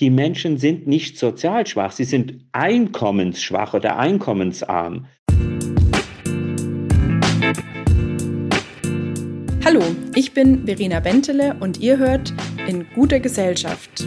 die Menschen sind nicht sozial schwach, sie sind einkommensschwach oder einkommensarm. Hallo, ich bin Verena Bentele und ihr hört in guter Gesellschaft.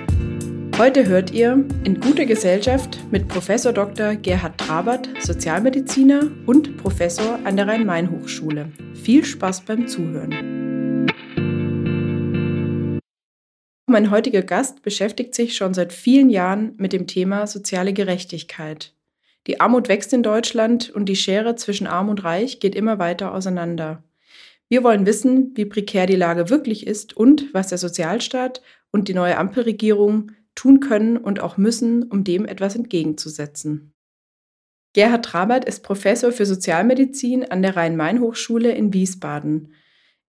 Heute hört ihr in guter Gesellschaft mit Professor Dr. Gerhard Trabert, Sozialmediziner und Professor an der Rhein-Main-Hochschule. Viel Spaß beim Zuhören. Mein heutiger Gast beschäftigt sich schon seit vielen Jahren mit dem Thema soziale Gerechtigkeit. Die Armut wächst in Deutschland und die Schere zwischen Arm und Reich geht immer weiter auseinander. Wir wollen wissen, wie prekär die Lage wirklich ist und was der Sozialstaat und die neue Ampelregierung tun können und auch müssen, um dem etwas entgegenzusetzen. Gerhard Trabert ist Professor für Sozialmedizin an der Rhein-Main-Hochschule in Wiesbaden.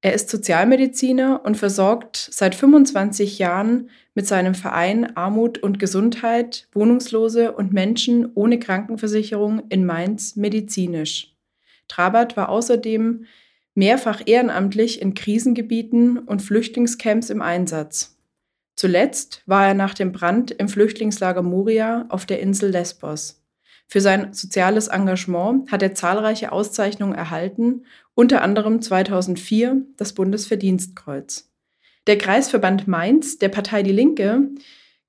Er ist Sozialmediziner und versorgt seit 25 Jahren mit seinem Verein Armut und Gesundheit Wohnungslose und Menschen ohne Krankenversicherung in Mainz medizinisch. Trabert war außerdem mehrfach ehrenamtlich in Krisengebieten und Flüchtlingscamps im Einsatz. Zuletzt war er nach dem Brand im Flüchtlingslager Moria auf der Insel Lesbos. Für sein soziales Engagement hat er zahlreiche Auszeichnungen erhalten, unter anderem 2004 das Bundesverdienstkreuz. Der Kreisverband Mainz der Partei Die Linke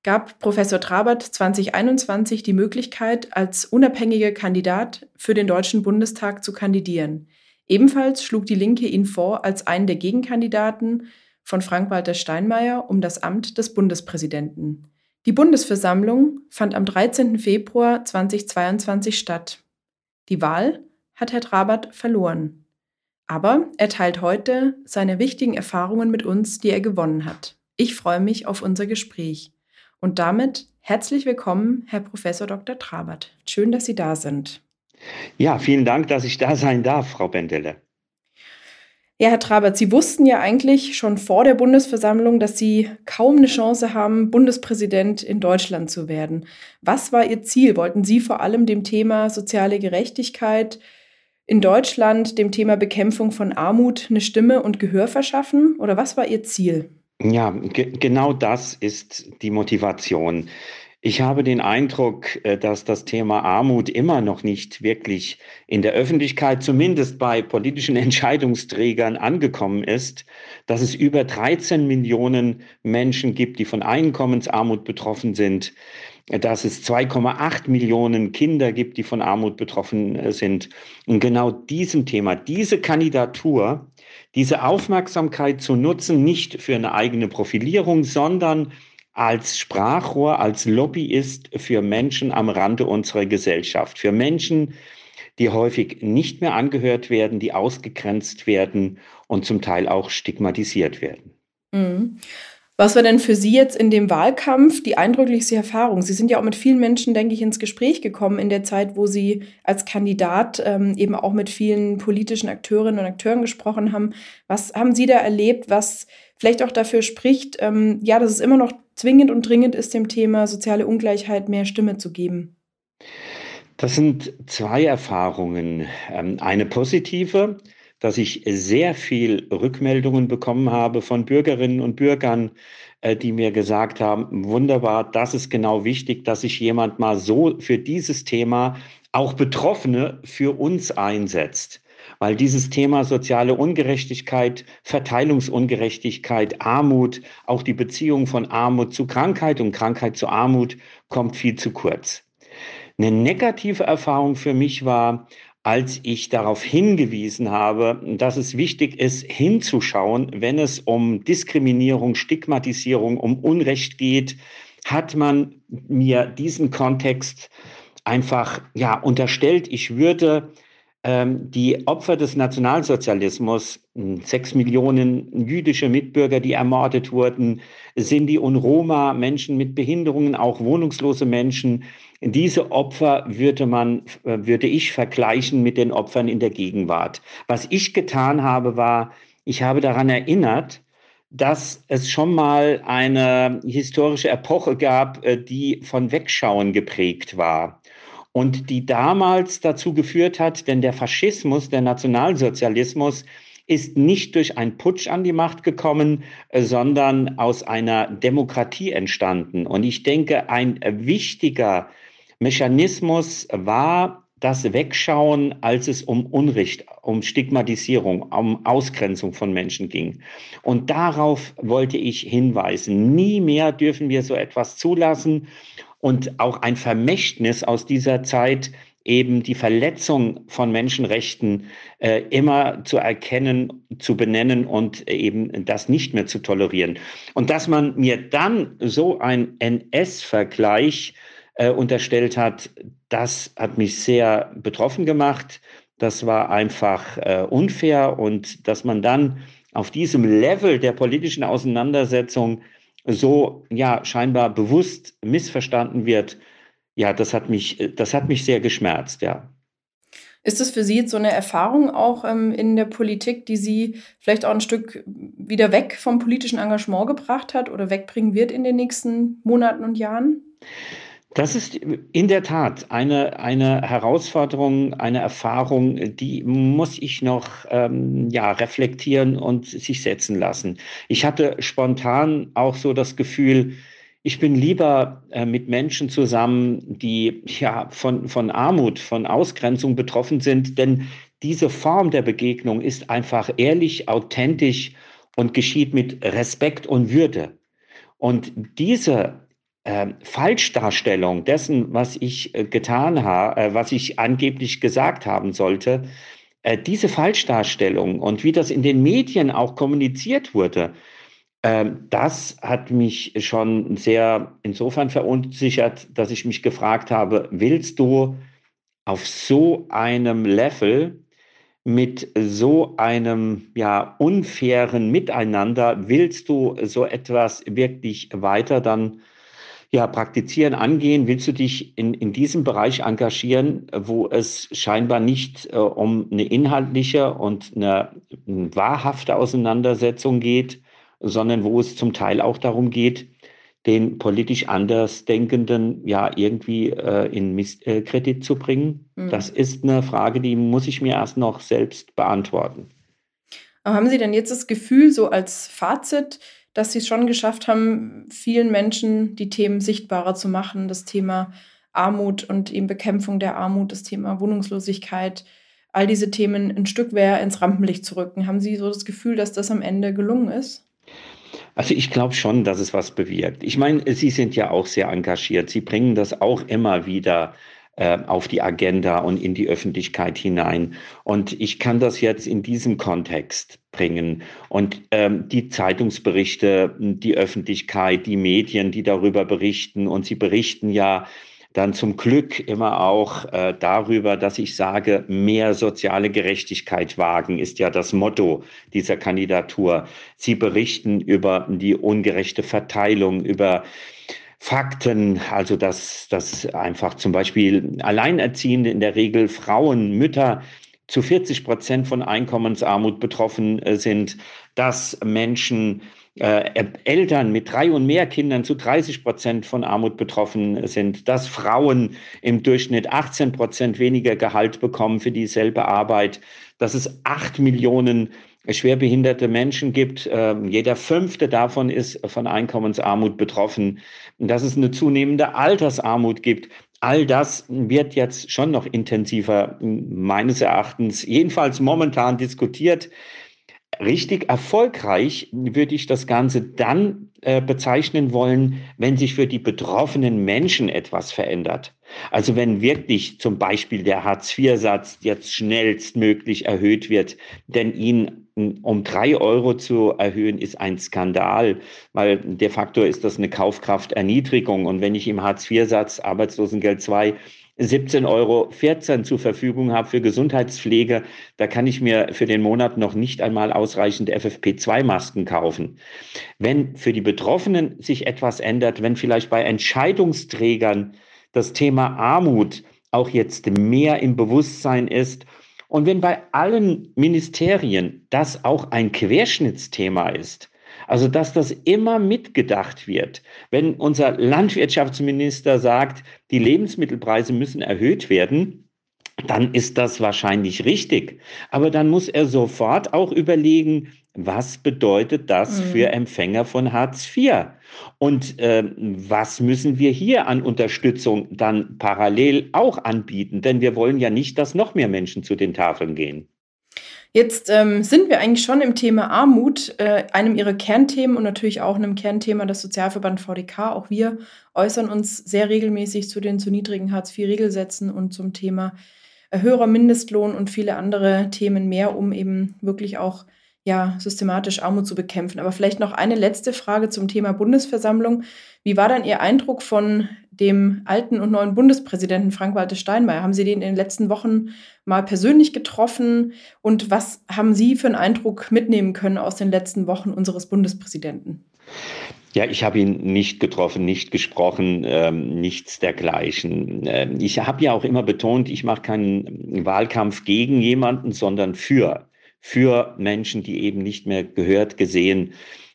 gab Professor Trabert 2021 die Möglichkeit, als unabhängiger Kandidat für den Deutschen Bundestag zu kandidieren. Ebenfalls schlug die Linke ihn vor als einen der Gegenkandidaten von Frank-Walter Steinmeier um das Amt des Bundespräsidenten. Die Bundesversammlung fand am 13. Februar 2022 statt. Die Wahl hat Herr Trabert verloren. Aber er teilt heute seine wichtigen Erfahrungen mit uns, die er gewonnen hat. Ich freue mich auf unser Gespräch. Und damit herzlich willkommen, Herr Professor Dr. Trabert. Schön, dass Sie da sind. Ja, vielen Dank, dass ich da sein darf, Frau Bendele. Ja, Herr Trabert, Sie wussten ja eigentlich schon vor der Bundesversammlung, dass Sie kaum eine Chance haben, Bundespräsident in Deutschland zu werden. Was war Ihr Ziel? Wollten Sie vor allem dem Thema soziale Gerechtigkeit in Deutschland, dem Thema Bekämpfung von Armut, eine Stimme und Gehör verschaffen? Oder was war Ihr Ziel? Ja, ge genau das ist die Motivation. Ich habe den Eindruck, äh, dass das Thema Armut immer noch nicht wirklich in der Öffentlichkeit, zumindest bei politischen Entscheidungsträgern, angekommen ist, dass es über 13 Millionen Menschen gibt, die von Einkommensarmut betroffen sind, dass es 2,8 Millionen Kinder gibt, die von Armut betroffen äh, sind. Und genau diesem Thema, diese Kandidatur, diese Aufmerksamkeit zu nutzen, nicht für eine eigene Profilierung, sondern als Sprachrohr, als Lobbyist für Menschen am Rande unserer Gesellschaft, für Menschen, die häufig nicht mehr angehört werden, die ausgegrenzt werden und zum Teil auch stigmatisiert werden. Mhm. Was war denn für Sie jetzt in dem Wahlkampf die eindrücklichste Erfahrung? Sie sind ja auch mit vielen Menschen, denke ich, ins Gespräch gekommen in der Zeit, wo Sie als Kandidat ähm, eben auch mit vielen politischen Akteurinnen und Akteuren gesprochen haben. Was haben Sie da erlebt, was vielleicht auch dafür spricht, ähm, ja, dass es immer noch zwingend und dringend ist, dem Thema soziale Ungleichheit mehr Stimme zu geben? Das sind zwei Erfahrungen. Ähm, eine positive, dass ich sehr viel Rückmeldungen bekommen habe von Bürgerinnen und Bürgern, äh, die mir gesagt haben, wunderbar, das ist genau wichtig, dass sich jemand mal so für dieses Thema, auch Betroffene, für uns einsetzt weil dieses Thema soziale Ungerechtigkeit, Verteilungsungerechtigkeit, Armut, auch die Beziehung von Armut zu Krankheit und Krankheit zu Armut kommt viel zu kurz. Eine negative Erfahrung für mich war, als ich darauf hingewiesen habe, dass es wichtig ist, hinzuschauen, wenn es um Diskriminierung, Stigmatisierung, um Unrecht geht, hat man mir diesen Kontext einfach ja unterstellt, ich würde die Opfer des Nationalsozialismus, hm, sechs Millionen jüdische Mitbürger, die ermordet wurden, Sinti und Roma, Menschen mit Behinderungen, auch wohnungslose Menschen, diese Opfer würde man, würde ich vergleichen mit den Opfern in der Gegenwart. Was ich getan habe, war, ich habe daran erinnert, dass es schon mal eine historische Epoche gab, äh, die von Wegschauen geprägt war und die damals dazu geführt hat, denn der Faschismus, der Nationalsozialismus ist nicht durch einen Putsch an die Macht gekommen, äh, sondern aus einer Demokratie entstanden. Und ich denke, ein wichtiger Mechanismus war das Wegschauen, als es um Unrecht, um Stigmatisierung, um Ausgrenzung von Menschen ging. Und darauf wollte ich hinweisen. Nie mehr dürfen wir so etwas zulassen und auch ein Vermächtnis aus dieser Zeit eben die Verletzung von Menschenrechten äh, immer zu erkennen, zu benennen und eben das nicht mehr zu tolerieren. Und dass man mir dann so ein NS-Vergleich äh, unterstellt hat, das hat mich sehr betroffen gemacht. Das war einfach äh, unfair und dass man dann auf diesem Level der politischen Auseinandersetzung so ja scheinbar bewusst missverstanden wird, ja, das hat mich, das hat mich sehr geschmerzt, ja. Ist es für Sie jetzt so eine Erfahrung auch ähm, in der Politik, die Sie vielleicht auch ein Stück wieder weg vom politischen Engagement gebracht hat oder wegbringen wird in den nächsten Monaten und Jahren? Das ist in der Tat eine, eine Herausforderung, eine Erfahrung, die muss ich noch ähm, ja, reflektieren und sich setzen lassen. Ich hatte spontan auch so das Gefühl, ich bin lieber äh, mit Menschen zusammen, die ja von, von Armut, von Ausgrenzung betroffen sind, denn diese Form der Begegnung ist einfach ehrlich, authentisch und geschieht mit Respekt und Würde. Und diese äh, Falschdarstellung dessen, was ich äh, getan habe, äh, was ich angeblich gesagt haben sollte, äh, diese Falschdarstellung und wie das in den Medien auch kommuniziert wurde, ähm, das hat mich schon sehr insofern verunsichert, dass ich mich gefragt habe, willst du auf so einem Level mit so einem ja unfairen Miteinander willst du so etwas wirklich weiter dann ja, praktizieren, angehen? Willst du dich in, in diesem Bereich engagieren, wo es scheinbar nicht äh, um eine inhaltliche und eine, eine wahrhafte Auseinandersetzung geht, sondern wo es zum Teil auch darum geht, den politisch Andersdenkenden ja irgendwie äh, in Misskredit äh, zu bringen? Mhm. Das ist eine Frage, die muss ich mir erst noch selbst beantworten. Aber haben Sie denn jetzt das Gefühl, so als Fazit, dass sie es schon geschafft haben, vielen Menschen die Themen sichtbarer zu machen. Das Thema Armut und eben Bekämpfung der Armut, das Thema Wohnungslosigkeit, all diese Themen ein Stück mehr ins Rampenlicht zu rücken. Haben Sie so das Gefühl, dass das am Ende gelungen ist? Also ich glaube schon, dass es was bewirkt. Ich meine, Sie sind ja auch sehr engagiert. Sie bringen das auch immer wieder äh, auf die Agenda und in die Öffentlichkeit hinein. Und ich kann das jetzt in diesem Kontext bringen. Und ähm, die Zeitungsberichte, die Öffentlichkeit, die Medien, die darüber berichten, und sie berichten ja dann zum Glück immer auch äh, darüber, dass ich sage, mehr soziale Gerechtigkeit wagen, ist ja das Motto dieser Kandidatur. Sie berichten über die ungerechte Verteilung, über Fakten, also dass, dass einfach zum Beispiel Alleinerziehende in der Regel Frauen, Mütter zu 40 Prozent von Einkommensarmut betroffen äh, sind, dass Menschen, äh, Eltern mit drei und mehr Kindern zu 30 Prozent von Armut betroffen sind, dass Frauen im Durchschnitt 18 Prozent weniger Gehalt bekommen für dieselbe Arbeit, dass es acht Millionen schwerbehinderte Menschen gibt. Ähm, jeder fünfte davon ist von Einkommensarmut betroffen. Dass es eine zunehmende Altersarmut gibt. All das wird jetzt schon noch intensiver meines Erachtens, jedenfalls momentan diskutiert. Richtig erfolgreich würde ich das Ganze dann äh, bezeichnen wollen, wenn sich für die betroffenen Menschen etwas verändert. Also wenn wirklich zum Beispiel der Hartz-IV-Satz jetzt schnellstmöglich erhöht wird, denn ihn um drei Euro zu erhöhen, ist ein Skandal, weil de facto ist das eine Kaufkrafterniedrigung. Und wenn ich im Hartz-IV-Satz Arbeitslosengeld 2 17,14 Euro zur Verfügung habe für Gesundheitspflege, da kann ich mir für den Monat noch nicht einmal ausreichend FFP2-Masken kaufen. Wenn für die Betroffenen sich etwas ändert, wenn vielleicht bei Entscheidungsträgern das Thema Armut auch jetzt mehr im Bewusstsein ist. Und wenn bei allen Ministerien das auch ein Querschnittsthema ist, also dass das immer mitgedacht wird, wenn unser Landwirtschaftsminister sagt, die Lebensmittelpreise müssen erhöht werden, dann ist das wahrscheinlich richtig. Aber dann muss er sofort auch überlegen, was bedeutet das mhm. für Empfänger von Hartz IV? Und äh, was müssen wir hier an Unterstützung dann parallel auch anbieten? Denn wir wollen ja nicht, dass noch mehr Menschen zu den Tafeln gehen. Jetzt ähm, sind wir eigentlich schon im Thema Armut, äh, einem ihrer Kernthemen und natürlich auch einem Kernthema des Sozialverband VDK. Auch wir äußern uns sehr regelmäßig zu den zu niedrigen Hartz-IV-Regelsätzen und zum Thema höherer Mindestlohn und viele andere Themen mehr, um eben wirklich auch ja, systematisch Armut zu bekämpfen. Aber vielleicht noch eine letzte Frage zum Thema Bundesversammlung. Wie war dann Ihr Eindruck von dem alten und neuen Bundespräsidenten Frank-Walter Steinmeier? Haben Sie den in den letzten Wochen mal persönlich getroffen? Und was haben Sie für einen Eindruck mitnehmen können aus den letzten Wochen unseres Bundespräsidenten? Ja, ich habe ihn nicht getroffen, nicht gesprochen, ähm, nichts dergleichen. Ähm, ich habe ja auch immer betont, ich mache keinen Wahlkampf gegen jemanden, sondern für, für Menschen, die eben nicht mehr gehört, gesehen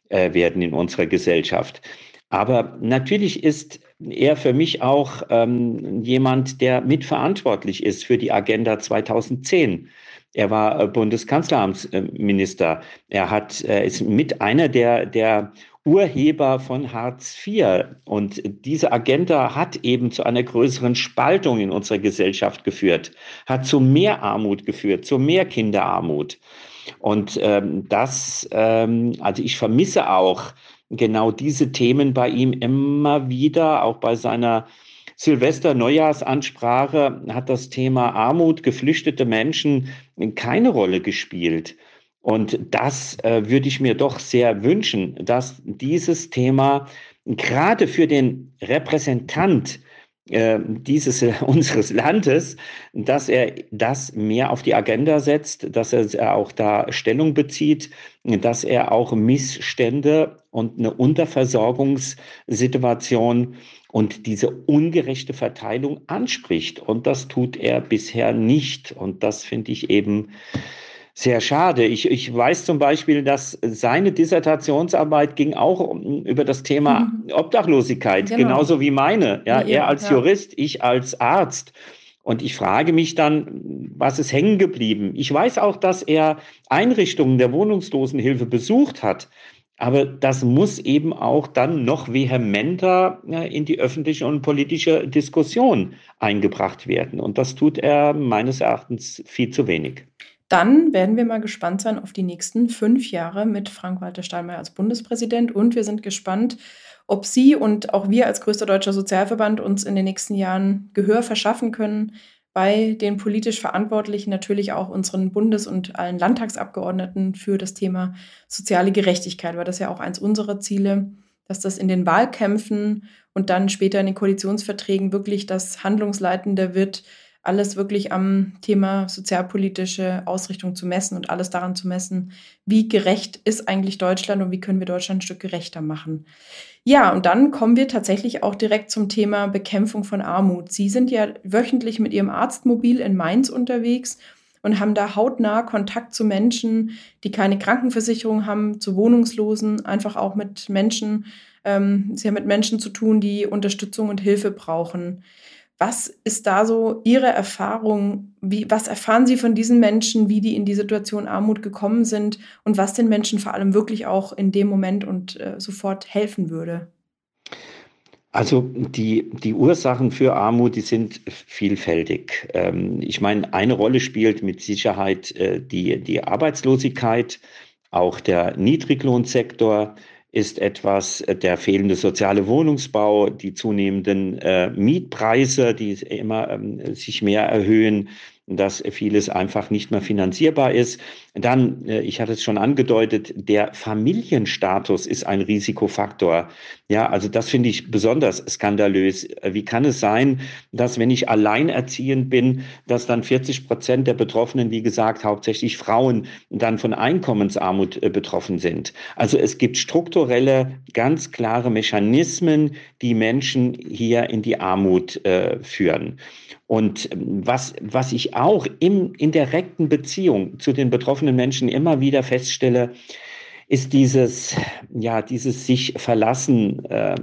äh, werden in unserer Gesellschaft. Aber natürlich ist er für mich auch ähm, jemand, der mitverantwortlich ist für die Agenda 2010. Er war äh, Bundeskanzleramtsminister. Er hat, er ist mit einer der, der Urheber von Hartz IV. Und diese Agenda hat eben zu einer größeren Spaltung in unserer Gesellschaft geführt, hat zu mehr Armut geführt, zu mehr Kinderarmut. Und ähm, das, ähm, also ich vermisse auch genau diese Themen bei ihm immer wieder, auch bei seiner Silvester-Neujahrsansprache hat das Thema Armut, geflüchtete Menschen keine Rolle gespielt. Und das äh, würde ich mir doch sehr wünschen, dass dieses Thema gerade für den Repräsentant äh, dieses äh, unseres Landes, dass er das mehr auf die Agenda setzt, dass er auch da Stellung bezieht, dass er auch Missstände und eine Unterversorgungssituation und diese ungerechte Verteilung anspricht. Und das tut er bisher nicht. Und das finde ich eben sehr schade. Ich, ich weiß zum Beispiel, dass seine Dissertationsarbeit ging auch über das Thema mhm. Obdachlosigkeit, genau. genauso wie meine. Ja, ja er als ja. Jurist, ich als Arzt. Und ich frage mich dann, was ist hängen geblieben? Ich weiß auch, dass er Einrichtungen der Wohnungslosenhilfe besucht hat. Aber das muss eben auch dann noch vehementer in die öffentliche und politische Diskussion eingebracht werden. Und das tut er meines Erachtens viel zu wenig. Dann werden wir mal gespannt sein auf die nächsten fünf Jahre mit Frank-Walter Steinmeier als Bundespräsident. Und wir sind gespannt, ob Sie und auch wir als größter deutscher Sozialverband uns in den nächsten Jahren Gehör verschaffen können bei den politisch Verantwortlichen, natürlich auch unseren Bundes- und allen Landtagsabgeordneten für das Thema soziale Gerechtigkeit, weil das ja auch eins unserer Ziele, dass das in den Wahlkämpfen und dann später in den Koalitionsverträgen wirklich das Handlungsleitende wird, alles wirklich am Thema sozialpolitische Ausrichtung zu messen und alles daran zu messen, wie gerecht ist eigentlich Deutschland und wie können wir Deutschland ein Stück gerechter machen. Ja, und dann kommen wir tatsächlich auch direkt zum Thema Bekämpfung von Armut. Sie sind ja wöchentlich mit Ihrem Arztmobil in Mainz unterwegs und haben da hautnah Kontakt zu Menschen, die keine Krankenversicherung haben, zu Wohnungslosen, einfach auch mit Menschen. Ähm, Sie haben mit Menschen zu tun, die Unterstützung und Hilfe brauchen. Was ist da so Ihre Erfahrung? Wie, was erfahren Sie von diesen Menschen, wie die in die Situation Armut gekommen sind und was den Menschen vor allem wirklich auch in dem Moment und äh, sofort helfen würde? Also die, die Ursachen für Armut, die sind vielfältig. Ähm, ich meine, eine Rolle spielt mit Sicherheit äh, die, die Arbeitslosigkeit, auch der Niedriglohnsektor, ist etwas äh, der fehlende soziale Wohnungsbau, die zunehmenden äh, Mietpreise, die immer ähm, sich mehr erhöhen, dass vieles einfach nicht mehr finanzierbar ist. Dann, äh, ich hatte es schon angedeutet, der Familienstatus ist ein Risikofaktor. Ja, also das finde ich besonders skandalös. Wie kann es sein, dass wenn ich alleinerziehend bin, dass dann 40 Prozent der Betroffenen, wie gesagt, hauptsächlich Frauen, dann von Einkommensarmut äh, betroffen sind? Also es gibt strukturelle, ganz klare Mechanismen, die Menschen hier in die Armut äh, führen. Und ähm, was, was ich auch im, in direkten Beziehung zu den betroffenen Menschen immer wieder feststelle, ist dieses, ja, dieses sich verlassen äh,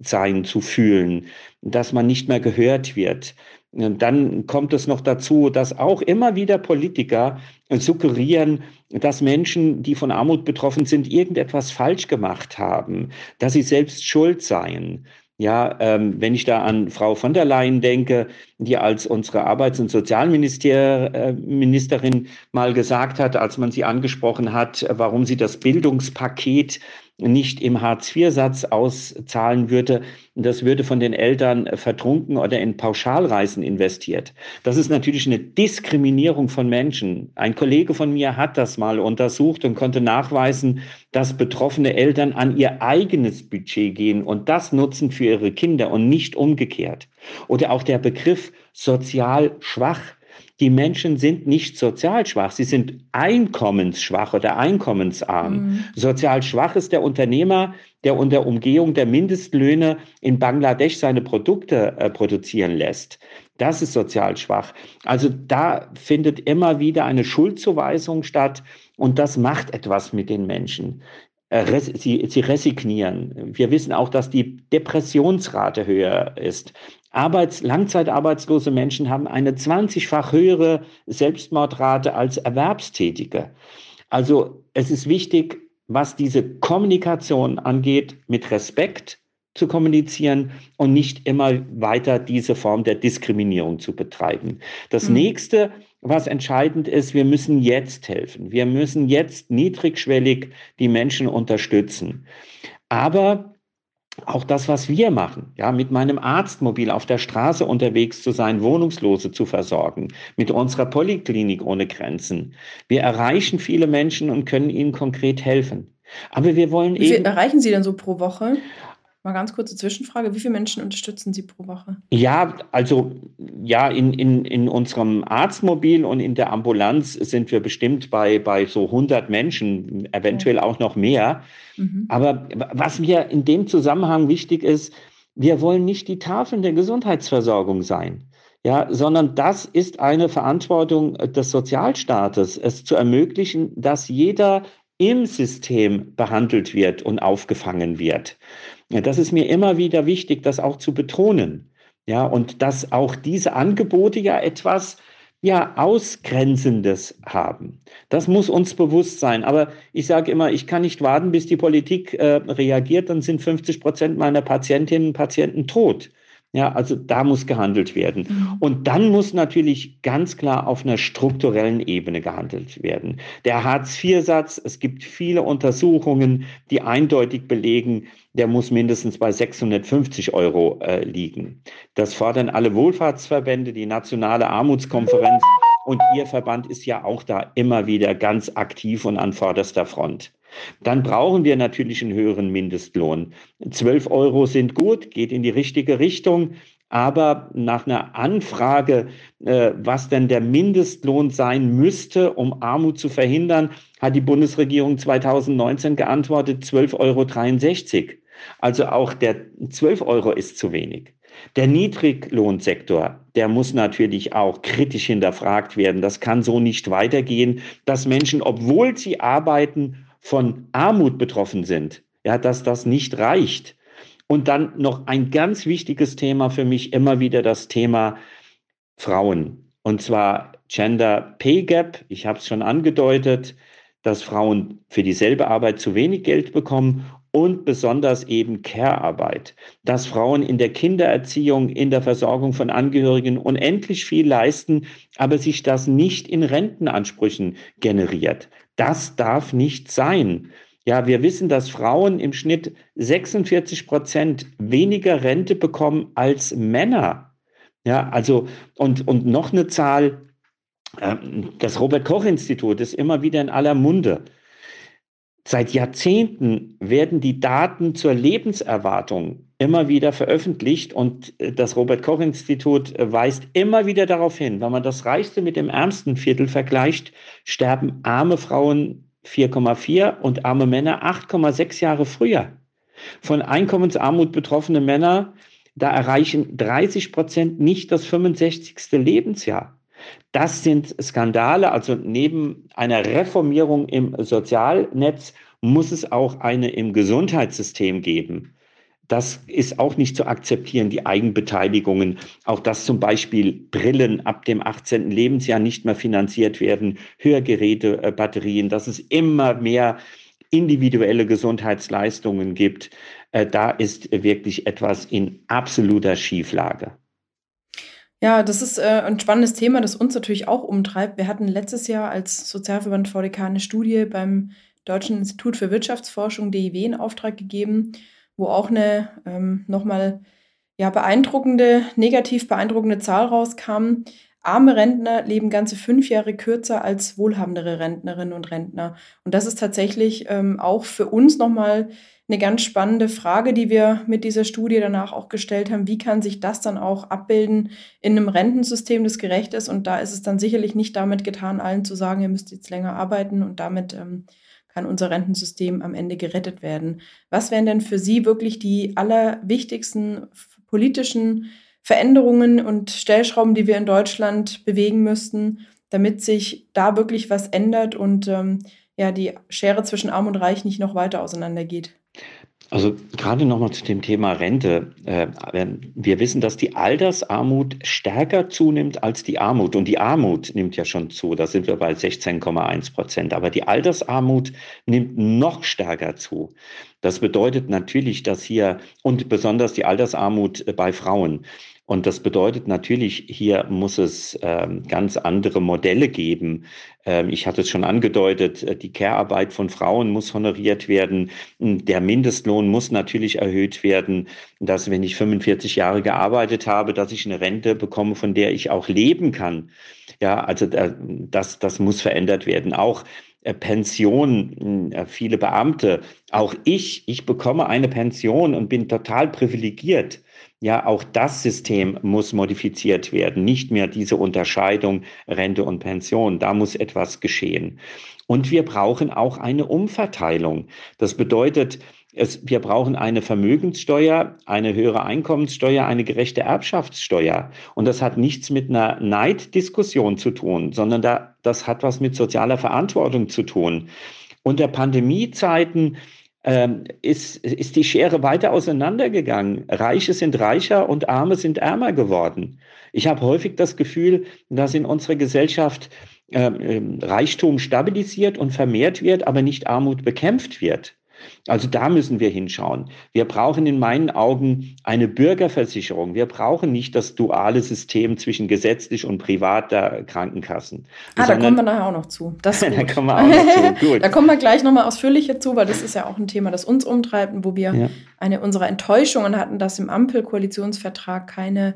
sein zu fühlen, dass man nicht mehr gehört wird. Und dann kommt es noch dazu, dass auch immer wieder Politiker suggerieren, dass Menschen, die von Armut betroffen sind, irgendetwas falsch gemacht haben, dass sie selbst schuld seien. Ja, ähm, wenn ich da an Frau von der Leyen denke, die als unsere Arbeits- und Sozialministerin äh, mal gesagt hat, als man sie angesprochen hat, warum sie das Bildungspaket nicht im Hartz-IV-Satz auszahlen würde, das würde von den Eltern vertrunken oder in Pauschalreisen investiert. Das ist natürlich eine Diskriminierung von Menschen. Ein Kollege von mir hat das mal untersucht und konnte nachweisen, dass betroffene Eltern an ihr eigenes Budget gehen und das nutzen für ihre Kinder und nicht umgekehrt. Oder auch der Begriff sozial schwach die Menschen sind nicht sozial schwach, sie sind einkommensschwach oder einkommensarm. Mhm. Sozial schwach ist der Unternehmer, der unter Umgehung der Mindestlöhne in Bangladesch seine Produkte äh, produzieren lässt. Das ist sozial schwach. Also da findet immer wieder eine Schuldzuweisung statt und das macht etwas mit den Menschen. Äh, sie, sie resignieren. Wir wissen auch, dass die Depressionsrate höher ist. Arbeits-, langzeitarbeitslose Menschen haben eine 20-fach höhere Selbstmordrate als Erwerbstätige. Also es ist wichtig, was diese Kommunikation angeht, mit Respekt zu kommunizieren und nicht immer weiter diese Form der Diskriminierung zu betreiben. Das mhm. nächste, was entscheidend ist, wir müssen jetzt helfen. Wir müssen jetzt niedrigschwellig die Menschen unterstützen. Aber auch das, was wir machen, ja, mit meinem Arztmobil auf der Straße unterwegs zu sein, Wohnungslose zu versorgen, mit unserer Poliklinik ohne Grenzen. Wir erreichen viele Menschen und können ihnen konkret helfen. Aber wir wollen Wie viel eben. erreichen Sie denn so pro Woche? Mal ganz kurze Zwischenfrage. Wie viele Menschen unterstützen Sie pro Woche? Ja, also ja, in, in, in unserem Arztmobil und in der Ambulanz sind wir bestimmt bei, bei so 100 Menschen, eventuell auch noch mehr. Mhm. Aber was mir in dem Zusammenhang wichtig ist, wir wollen nicht die Tafeln der Gesundheitsversorgung sein. Ja, sondern das ist eine Verantwortung des Sozialstaates, es zu ermöglichen, dass jeder im System behandelt wird und aufgefangen wird. Das ist mir immer wieder wichtig, das auch zu betonen. Ja, und dass auch diese Angebote ja etwas ja Ausgrenzendes haben. Das muss uns bewusst sein. Aber ich sage immer, ich kann nicht warten, bis die Politik äh, reagiert, dann sind 50 Prozent meiner Patientinnen und Patienten tot. Ja, also da muss gehandelt werden. Mhm. Und dann muss natürlich ganz klar auf einer strukturellen Ebene gehandelt werden. Der Hartz-IV-Satz, es gibt viele Untersuchungen, die eindeutig belegen, der muss mindestens bei 650 Euro äh, liegen. Das fordern alle Wohlfahrtsverbände, die Nationale Armutskonferenz und Ihr Verband ist ja auch da immer wieder ganz aktiv und an vorderster Front. Dann brauchen wir natürlich einen höheren Mindestlohn. 12 Euro sind gut, geht in die richtige Richtung. Aber nach einer Anfrage, äh, was denn der Mindestlohn sein müsste, um Armut zu verhindern, hat die Bundesregierung 2019 geantwortet 12,63 Euro. Also auch der 12 Euro ist zu wenig. Der Niedriglohnsektor, der muss natürlich auch kritisch hinterfragt werden. Das kann so nicht weitergehen, dass Menschen, obwohl sie arbeiten, von Armut betroffen sind, ja, dass das nicht reicht. Und dann noch ein ganz wichtiges Thema für mich immer wieder das Thema Frauen. Und zwar Gender Pay Gap. Ich habe es schon angedeutet, dass Frauen für dieselbe Arbeit zu wenig Geld bekommen und besonders eben Care-Arbeit, dass Frauen in der Kindererziehung, in der Versorgung von Angehörigen unendlich viel leisten, aber sich das nicht in Rentenansprüchen generiert. Das darf nicht sein. Ja, wir wissen, dass Frauen im Schnitt 46 Prozent weniger Rente bekommen als Männer. Ja, also, und, und noch eine Zahl, Ähm, das Robert Koch Institut ist immer wieder in aller Munde. Seit Jahrzehnten werden die Daten zur Lebenserwartung immer wieder veröffentlicht und äh, das Robert Koch Institut äh, weist immer wieder darauf hin, wenn man das reichste mit dem ärmsten Viertel vergleicht, sterben arme Frauen 4,4 und arme Männer 8,6 Jahre früher. Von Einkommensarmut betroffene Männer, da erreichen 30 Prozent nicht das 65. Lebensjahr. Das sind Skandale. Also neben einer Reformierung im Sozialnetz muss es auch eine im Gesundheitssystem geben. Das ist auch nicht zu akzeptieren, die Eigenbeteiligungen. Auch dass zum Beispiel Brillen ab dem 18. Lebensjahr nicht mehr finanziert werden, Hörgeräte, äh, Batterien, dass es immer mehr individuelle Gesundheitsleistungen gibt. Äh, da ist wirklich etwas in absoluter Schieflage. Ja, das ist äh, ein spannendes Thema, das uns natürlich auch umtreibt. Wir hatten letztes Jahr als Sozialverband VDK eine Studie beim Deutschen Institut für Wirtschaftsforschung DIW in Auftrag gegeben, wo auch eine ähm, nochmal ja, beeindruckende, negativ beeindruckende Zahl rauskam. Arme Rentner leben ganze fünf Jahre kürzer als wohlhabendere Rentnerinnen und Rentner. Und das ist tatsächlich ähm, auch für uns nochmal eine ganz spannende Frage, die wir mit dieser Studie danach auch gestellt haben. Wie kann sich das dann auch abbilden in einem Rentensystem, das gerecht ist? Und da ist es dann sicherlich nicht damit getan, allen zu sagen, ihr müsst jetzt länger arbeiten und damit ähm, kann unser Rentensystem am Ende gerettet werden. Was wären denn für Sie wirklich die allerwichtigsten politischen Veränderungen und Stellschrauben, die wir in Deutschland bewegen müssten, damit sich da wirklich was ändert und ähm, ja, die Schere zwischen Arm und Reich nicht noch weiter auseinandergeht? Also gerade nochmal zu dem Thema Rente. Äh, wir wissen, dass die Altersarmut stärker zunimmt als die Armut. Und die Armut nimmt ja schon zu. Da sind wir bei 16,1 Prozent. Aber die Altersarmut nimmt noch stärker zu. Das bedeutet natürlich, dass hier und besonders die Altersarmut bei Frauen. Und das bedeutet natürlich, hier muss es ähm, ganz andere Modelle geben. Ähm, ich hatte es schon angedeutet, äh, die Care-Arbeit von Frauen muss honoriert werden. Der Mindestlohn muss natürlich erhöht werden, dass wenn ich 45 Jahre gearbeitet habe, dass ich eine Rente bekomme, von der ich auch leben kann. Ja, also äh, das, das muss verändert werden. Auch äh, Pension, viele Beamte, auch ich, ich bekomme eine Pension und bin total privilegiert. Ja, auch das System muss modifiziert werden. Nicht mehr diese Unterscheidung Rente und Pension. Da muss etwas geschehen. Und wir brauchen auch eine Umverteilung. Das bedeutet, es, wir brauchen eine Vermögenssteuer, eine höhere Einkommenssteuer, eine gerechte Erbschaftssteuer. Und das hat nichts mit einer Neiddiskussion zu tun, sondern da, das hat was mit sozialer Verantwortung zu tun. Unter Pandemiezeiten ähm, ist, ist die Schere weiter auseinandergegangen. Reiche sind reicher und Arme sind ärmer geworden. Ich habe häufig das Gefühl, dass in unserer Gesellschaft äh, Reichtum stabilisiert und vermehrt wird, aber nicht Armut bekämpft wird. Also da müssen wir hinschauen. Wir brauchen in meinen Augen eine Bürgerversicherung. Wir brauchen nicht das duale System zwischen gesetzlich und privater Krankenkassen. Ah, da kommen wir nachher auch noch zu. Das da kommen wir auch noch zu. Gut. da kommen wir gleich nochmal ausführlicher zu, weil das ist ja auch ein Thema, das uns umtreibt und wo wir ja. eine unserer Enttäuschungen hatten, dass im Ampelkoalitionsvertrag keine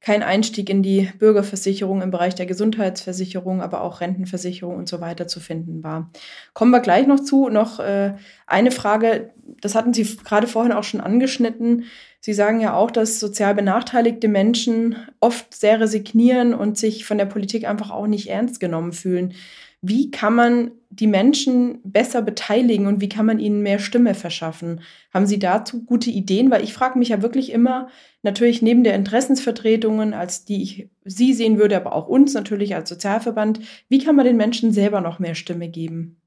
kein Einstieg in die Bürgerversicherung im Bereich der Gesundheitsversicherung, aber auch Rentenversicherung und so weiter zu finden war. Kommen wir gleich noch zu. Noch äh, eine Frage, das hatten Sie gerade vorhin auch schon angeschnitten. Sie sagen ja auch, dass sozial benachteiligte Menschen oft sehr resignieren und sich von der Politik einfach auch nicht ernst genommen fühlen. Wie kann man die Menschen besser beteiligen und wie kann man ihnen mehr Stimme verschaffen? Haben Sie dazu gute Ideen? Weil ich frage mich ja wirklich immer, natürlich neben der Interessensvertretungen, als die ich Sie sehen würde, aber auch uns natürlich als Sozialverband, wie kann man den Menschen selber noch mehr Stimme geben?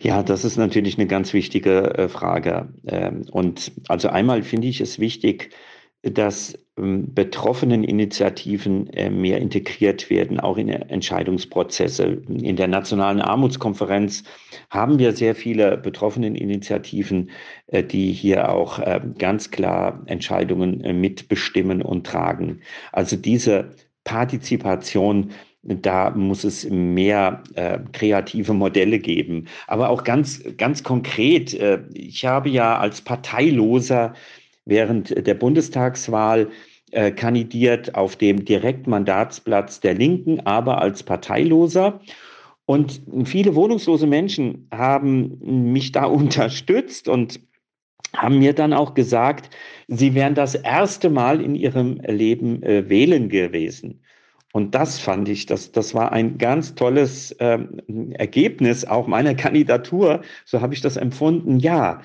Ja, das ist natürlich eine ganz wichtige äh, Frage. Ähm, und also einmal finde ich es wichtig, dass ähm, betroffenen Initiativen äh, mehr integriert werden, auch in Entscheidungsprozesse. In der Nationalen Armutskonferenz haben wir sehr viele betroffenen Initiativen, äh, die hier auch äh, ganz klar Entscheidungen mitbestimmen und tragen. Also diese Partizipation da muss es mehr äh, kreative Modelle geben. Aber auch ganz, ganz konkret, äh, ich habe ja als Parteiloser während der Bundestagswahl äh, kandidiert auf dem Direktmandatsplatz der Linken, aber als Parteiloser. Und viele wohnungslose Menschen haben mich da unterstützt und haben mir dann auch gesagt, sie wären das erste Mal in ihrem Leben äh, wählen gewesen. Und das fand ich, das, das war ein ganz tolles ähm, Ergebnis auch meiner Kandidatur. So habe ich das empfunden. Ja,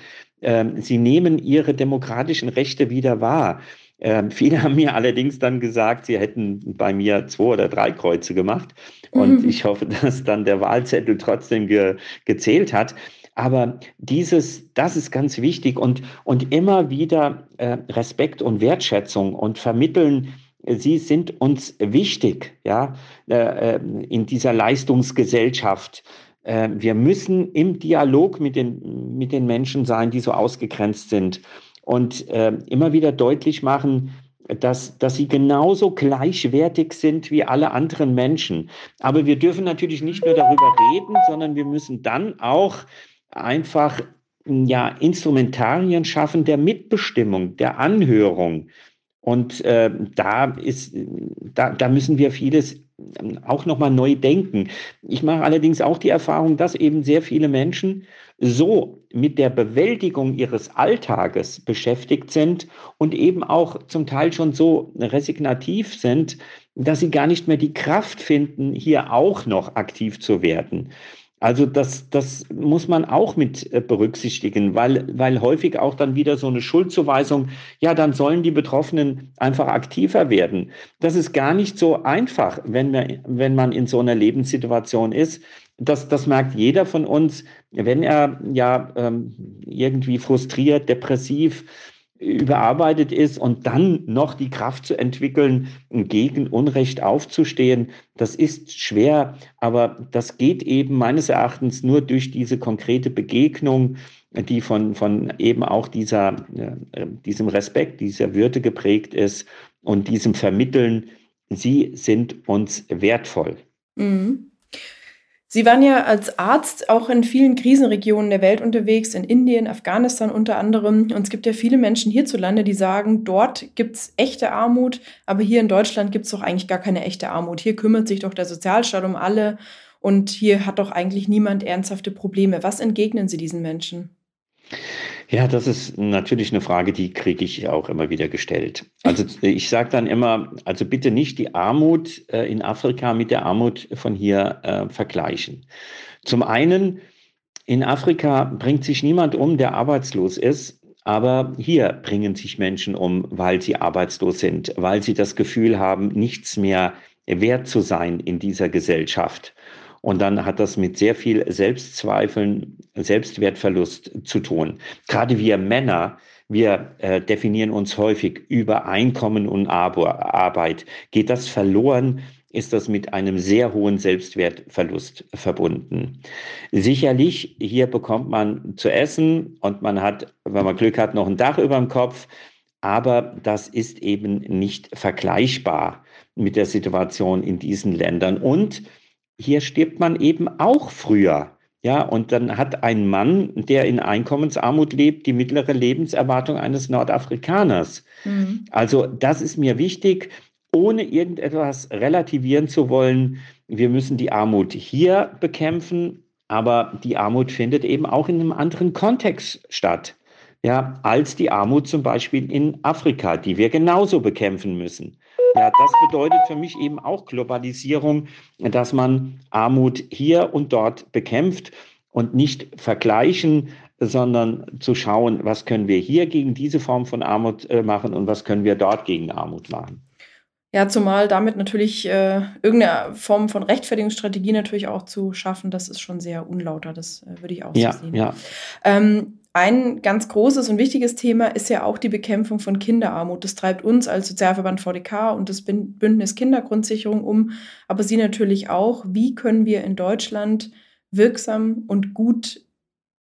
sie nehmen ihre demokratischen Rechte wieder wahr. Ähm, viele haben mir allerdings dann gesagt, sie hätten bei mir zwei oder drei Kreuze gemacht. Und mhm. ich hoffe, dass dann der Wahlzettel trotzdem ge, gezählt hat. Aber dieses, das ist ganz wichtig und, und immer wieder äh, Respekt und Wertschätzung und vermitteln, sie sind uns wichtig, ja, äh, äh in dieser Leistungsgesellschaft. Äh, wir müssen im Dialog mit den, mit den Menschen sein, die so ausgegrenzt sind und äh, immer wieder deutlich machen, dass, dass sie genauso gleichwertig sind wie alle anderen Menschen. Aber wir dürfen natürlich nicht nur darüber reden, sondern wir müssen dann auch einfach ja, Instrumentarien schaffen der Mitbestimmung, der Anhörung. Und äh, da, ist, da, da müssen wir vieles auch nochmal neu denken. Ich mache allerdings auch die Erfahrung, dass eben sehr viele Menschen so mit der Bewältigung ihres Alltages beschäftigt sind und eben auch zum Teil schon so resignativ sind, dass sie gar nicht mehr die Kraft finden, hier auch noch aktiv zu werden. Also das, das muss man auch mit äh, berücksichtigen, weil, weil häufig auch dann wieder so eine Schuldzuweisung, ja, dann sollen die Betroffenen einfach aktiver werden. Das ist gar nicht so einfach, wenn, man, wenn man in so einer Lebenssituation ist. Das, das merkt jeder von uns, wenn er ja ähm, irgendwie frustriert, depressiv, überarbeitet ist und dann noch die Kraft zu entwickeln, gegen Unrecht aufzustehen, das ist schwer, aber das geht eben meines Erachtens nur durch diese konkrete Begegnung, die von, von eben auch dieser, äh, diesem Respekt, dieser Würde geprägt ist und diesem Vermitteln, sie sind uns wertvoll. Mhm. Sie waren ja als Arzt auch in vielen Krisenregionen der Welt unterwegs, in Indien, Afghanistan unter anderem. Und es gibt ja viele Menschen hierzulande, die sagen, dort gibt es echte Armut, aber hier in Deutschland gibt es doch eigentlich gar keine echte Armut. Hier kümmert sich doch der Sozialstaat um alle und hier hat doch eigentlich niemand ernsthafte Probleme. Was entgegnen Sie diesen Menschen? Ja, das ist natürlich eine Frage, die kriege ich auch immer wieder gestellt. Also ich sage dann immer, also bitte nicht die Armut äh, in Afrika mit der Armut von hier äh, vergleichen. Zum einen, in Afrika bringt sich niemand um, der arbeitslos ist. Aber hier bringen sich Menschen um, weil sie arbeitslos sind, weil sie das Gefühl haben, nichts mehr wert zu sein in dieser Gesellschaft. Und dann hat das mit sehr viel Selbstzweifeln, Selbstwertverlust zu tun. Gerade wir Männer, wir äh, definieren uns häufig über Einkommen und Arbeit. Geht das verloren, ist das mit einem sehr hohen Selbstwertverlust verbunden. Sicherlich, hier bekommt man zu essen und man hat, wenn man Glück hat, noch ein Dach über dem Kopf. Aber das ist eben nicht vergleichbar mit der Situation in diesen Ländern. Und hier stirbt man eben auch früher. Ja, und dann hat ein Mann, der in Einkommensarmut lebt, die mittlere Lebenserwartung eines Nordafrikaners. Mhm. Also das ist mir wichtig, ohne irgendetwas relativieren zu wollen. Wir müssen die Armut hier bekämpfen, aber die Armut findet eben auch in einem anderen Kontext statt. Ja, als die Armut zum Beispiel in Afrika, die wir genauso bekämpfen müssen. Ja, das bedeutet für mich eben auch Globalisierung, dass man Armut hier und dort bekämpft und nicht vergleichen, sondern zu schauen, was können wir hier gegen diese Form von Armut äh, machen und was können wir dort gegen Armut machen. Ja, zumal damit natürlich äh, irgendeine Form von Rechtfertigungsstrategie natürlich auch zu schaffen, das ist schon sehr unlauter, das äh, würde ich auch ja, so sehen. Ja. Ähm, ein ganz großes und wichtiges Thema ist ja auch die Bekämpfung von Kinderarmut. Das treibt uns als Sozialverband VDK und das Bündnis Kindergrundsicherung um, aber Sie natürlich auch. Wie können wir in Deutschland wirksam und gut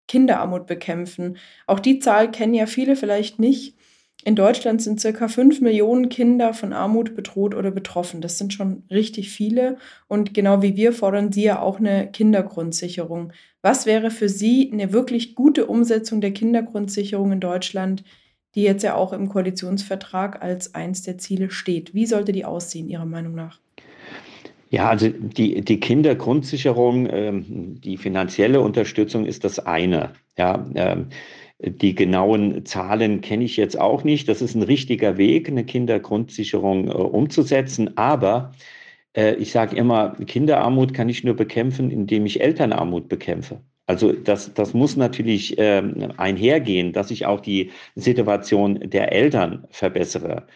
Kinderarmut bekämpfen? Auch die Zahl kennen ja viele vielleicht nicht. In Deutschland sind circa fünf Millionen Kinder von Armut bedroht oder betroffen. Das sind schon richtig viele. Und genau wie wir fordern Sie ja auch eine Kindergrundsicherung. Was wäre für Sie eine wirklich gute Umsetzung der Kindergrundsicherung in Deutschland, die jetzt ja auch im Koalitionsvertrag als eins der Ziele steht. Wie sollte die aussehen, Ihrer Meinung nach? Ja, also die, die Kindergrundsicherung, ähm, die finanzielle Unterstützung ist das eine. Ja, ähm, die genauen Zahlen kenne ich jetzt auch nicht. Das ist ein richtiger Weg, eine Kindergrundsicherung äh, umzusetzen. Aber äh, ich sage immer, Kinderarmut kann ich nur bekämpfen, indem ich Elternarmut bekämpfe. Also das, das muss natürlich ähm, einhergehen, dass ich auch die Situation der Eltern verbessere.